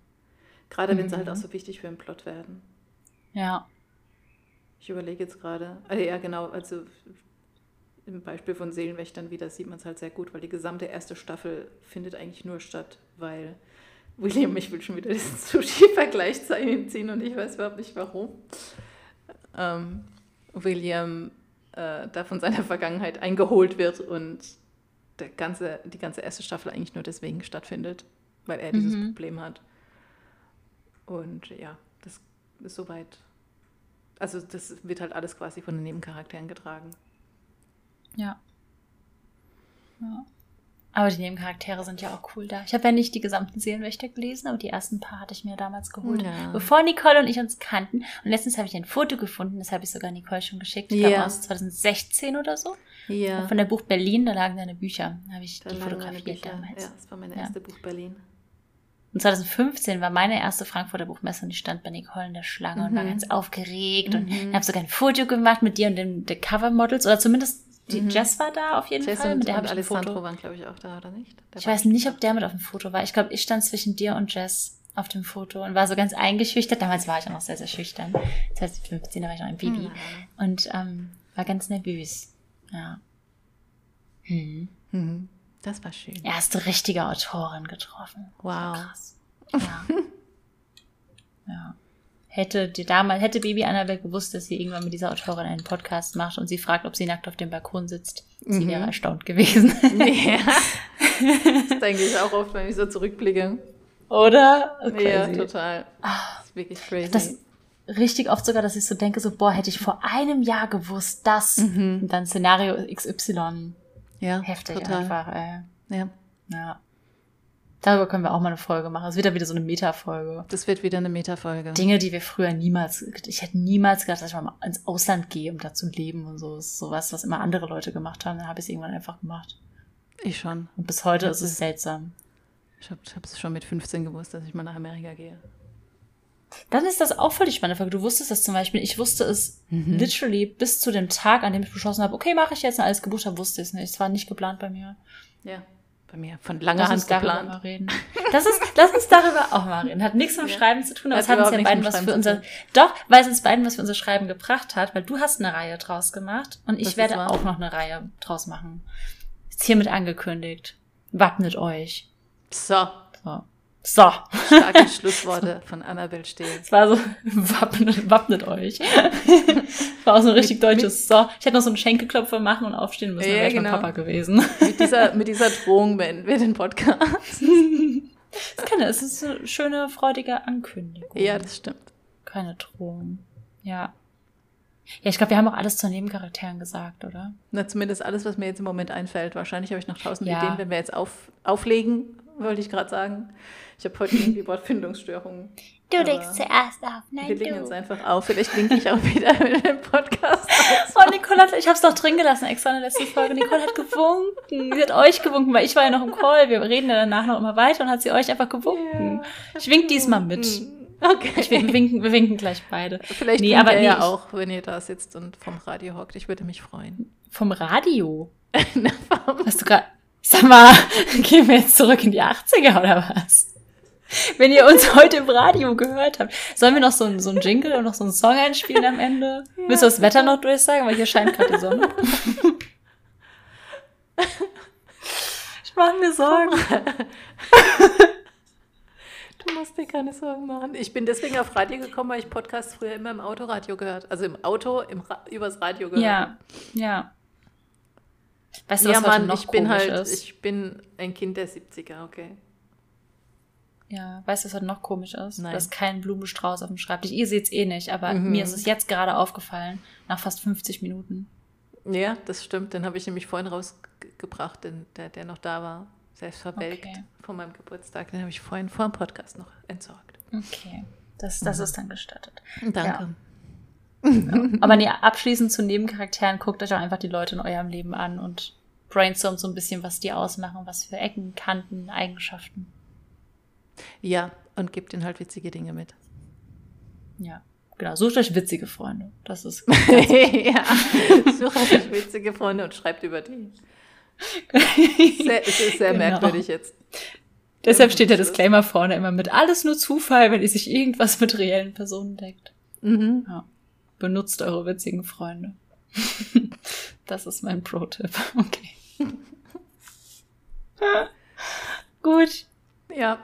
Gerade wenn sie halt Mhm. auch so wichtig für den Plot werden. Ja. Ich überlege jetzt gerade. Also ja, genau. Also im Beispiel von Seelenwächtern wieder sieht man es halt sehr gut, weil die gesamte erste Staffel findet eigentlich nur statt, weil William, ich will schon wieder diesen Sushi-Vergleich ziehen und ich weiß überhaupt nicht warum. Ähm, William äh, da von seiner Vergangenheit eingeholt wird und der ganze, die ganze erste Staffel eigentlich nur deswegen stattfindet, weil er dieses Mhm. Problem hat. Und ja, das ist soweit. Also das wird halt alles quasi von den Nebencharakteren getragen. Ja. Ja. Aber die Nebencharaktere sind ja auch cool da. Ich habe ja nicht die gesamten Seelenwächter gelesen, aber die ersten paar hatte ich mir damals geholt. Ja. Bevor Nicole und ich uns kannten. Und letztens habe ich ein Foto gefunden, das habe ich sogar Nicole schon geschickt. Ich Ja. glaube aus 2016 oder so. Ja, Von der Buch Berlin, da lagen deine Bücher. Da habe ich da die fotografiert damals. Ja, das war meine Ja. erste Buch Berlin. Und 2015 war meine erste Frankfurter Buchmesse und ich stand bei Nicole in der Schlange und war Mhm. ganz aufgeregt und Mhm. habe sogar ein Foto gemacht mit dir und den, den Cover-Models oder zumindest die Mhm. Jess war da auf jeden Jess Fall. und, Mit der und ich Alessandro Foto. waren, glaube ich, auch da, oder nicht? Der Ich weiß nicht, ob der mit auf dem Foto war. Ich glaube, ich stand zwischen dir und Jess auf dem Foto und war so ganz eingeschüchtert. Damals war ich auch noch sehr, sehr schüchtern. 2015, da war ich noch ein Baby. Hm. Und ähm, war ganz nervös. Ja. Hm. Mhm. Das war schön. Erste richtige Autorin getroffen. Wow. Krass. Ja. ja. Hätte die damals, hätte Baby Annabelle gewusst, dass sie irgendwann mit dieser Autorin einen Podcast macht und sie fragt, ob sie nackt auf dem Balkon sitzt, sie Mhm. wäre erstaunt gewesen. Ja. das denke ich auch oft, wenn ich so zurückblicke. Oder? Ja, Crazy. total. Das ist wirklich crazy. Das richtig oft sogar, dass ich so denke, so, boah, hätte ich vor einem Jahr gewusst, das. Mhm. Und dann Szenario XY. ja, Heftig total. einfach, ey. Ja. Ja. Darüber können wir auch mal eine Folge machen. Es wird ja wieder so eine Meta-Folge. Das wird wieder eine Metafolge. Dinge, die wir früher niemals, ich hätte niemals gedacht, dass ich mal ins Ausland gehe, um da zu leben und so. Das ist sowas, was immer andere Leute gemacht haben. Dann habe ich es irgendwann einfach gemacht. Ich schon. Und bis heute ist es seltsam. Ich habe es schon mit 15 gewusst, dass ich mal nach Amerika gehe. Dann ist das auch voll die spannende Frage. Du wusstest das zum Beispiel. Ich wusste es Mhm. literally bis zu dem Tag, an dem ich beschlossen habe, okay, mache ich jetzt und alles gebucht habe, wusste ich es nicht. Es war nicht geplant bei mir. Ja, bei mir von langer Lass Hand geplant. reden. Das ist, lass uns darüber auch mal reden. Hat nichts mit dem Ja. Schreiben zu tun, aber es hat uns ja beiden was für unser, doch, weil es uns beiden was für unser Schreiben gebracht hat, weil du hast eine Reihe draus gemacht und ich Das werde auch noch eine Reihe draus machen. Ist hiermit angekündigt. Wappnet euch. So, So. So. starke Schlussworte von Annabel Stehl. Es war so, wappnet, wappnet euch. war auch so ein richtig deutsches So. Ich hätte noch so einen Schenkelklopfer machen und aufstehen müssen, dann Ja, wäre ich genau. mein Papa gewesen. Mit dieser, mit dieser Drohung beenden wir den Podcast. Das kann es ist eine schöne, freudige Ankündigung. Ja, das stimmt. Keine Drohung. Ja. Ja, ich glaube, wir haben auch alles zu Nebencharakteren gesagt, oder? Na, zumindest alles, was mir jetzt im Moment einfällt. Wahrscheinlich habe ich noch tausend Ja. Ideen, wenn wir jetzt auf, auflegen, wollte ich gerade sagen. Ich habe heute irgendwie Wortfindungsstörungen. Du legst zuerst auf. Nein, wir legen du. jetzt einfach auf. Vielleicht linke ich auch wieder mit dem Podcast. Oh, Nicole hat, ich hab's doch drin gelassen extra in der letzten Folge. Nicole hat gewunken. Sie hat euch gewunken, weil ich war ja noch im Call. Wir reden ja danach noch immer weiter und hat sie euch einfach gewunken. Ich wink diesmal mit. Okay. Ich, wir, winken, wir winken gleich beide. Vielleicht Nee, aber aber nee, ja auch, wenn ihr da sitzt und vom Radio hockt. Ich würde mich freuen. Vom Radio. Hast du gerade. Sag mal, gehen wir jetzt zurück in die 80er oder was? Wenn ihr uns heute im Radio gehört habt, sollen wir noch so ein, so ein Jingle und noch so einen Song einspielen am Ende? Willst du das Wetter noch durchsagen? Weil hier scheint gerade die Sonne. Ich mache mir Sorgen. Du musst dir keine Sorgen machen. Ich bin deswegen auf Radio gekommen, weil ich Podcasts früher immer im Autoradio gehört. Also im Auto, im Ra übers Radio gehört. Ja, ja. Weißt du, ja, was heute Mann, noch ich bin halt, ist? ich bin ein Kind der 70er, okay. Ja, weißt du, was heute noch komisch ist? Nein. Ist kein Blumenstrauß auf dem Schreibtisch. Ihr seht's eh nicht, aber Mhm. mir ist es jetzt gerade aufgefallen, nach fast 50 Minuten. Ja, das stimmt. Den habe ich nämlich vorhin rausgebracht, den, der, der noch da war. Selbst verwelkt Okay. von meinem Geburtstag. Den habe ich vorhin vor dem Podcast noch entsorgt. Okay, das, das Mhm. ist dann gestattet. Danke. Aber nee, abschließend zu Nebencharakteren, guckt euch auch einfach die Leute in eurem Leben an und brainstormt so ein bisschen, was die ausmachen, was für Ecken, Kanten, Eigenschaften. Ja, und gebt ihnen halt witzige Dinge mit. Ja, genau. Sucht euch witzige Freunde. Das ist ja, sucht euch witzige Freunde und schreibt über die. Sehr, es ist sehr Genau. merkwürdig jetzt. Deshalb steht der. Disclaimer vorne immer mit alles nur Zufall, wenn ihr sich irgendwas mit reellen Personen deckt. Mhm. Ja. Benutzt eure witzigen Freunde. das ist mein Pro-Tipp. Okay. Gut. Ja,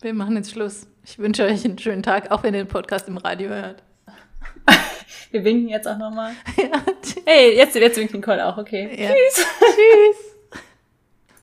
wir machen jetzt Schluss. Ich wünsche euch einen schönen Tag, auch wenn ihr den Podcast im Radio hört. Wir winken jetzt auch nochmal. Ja, Hey, jetzt, jetzt winkt Nicole auch, okay. ja. Tschüss.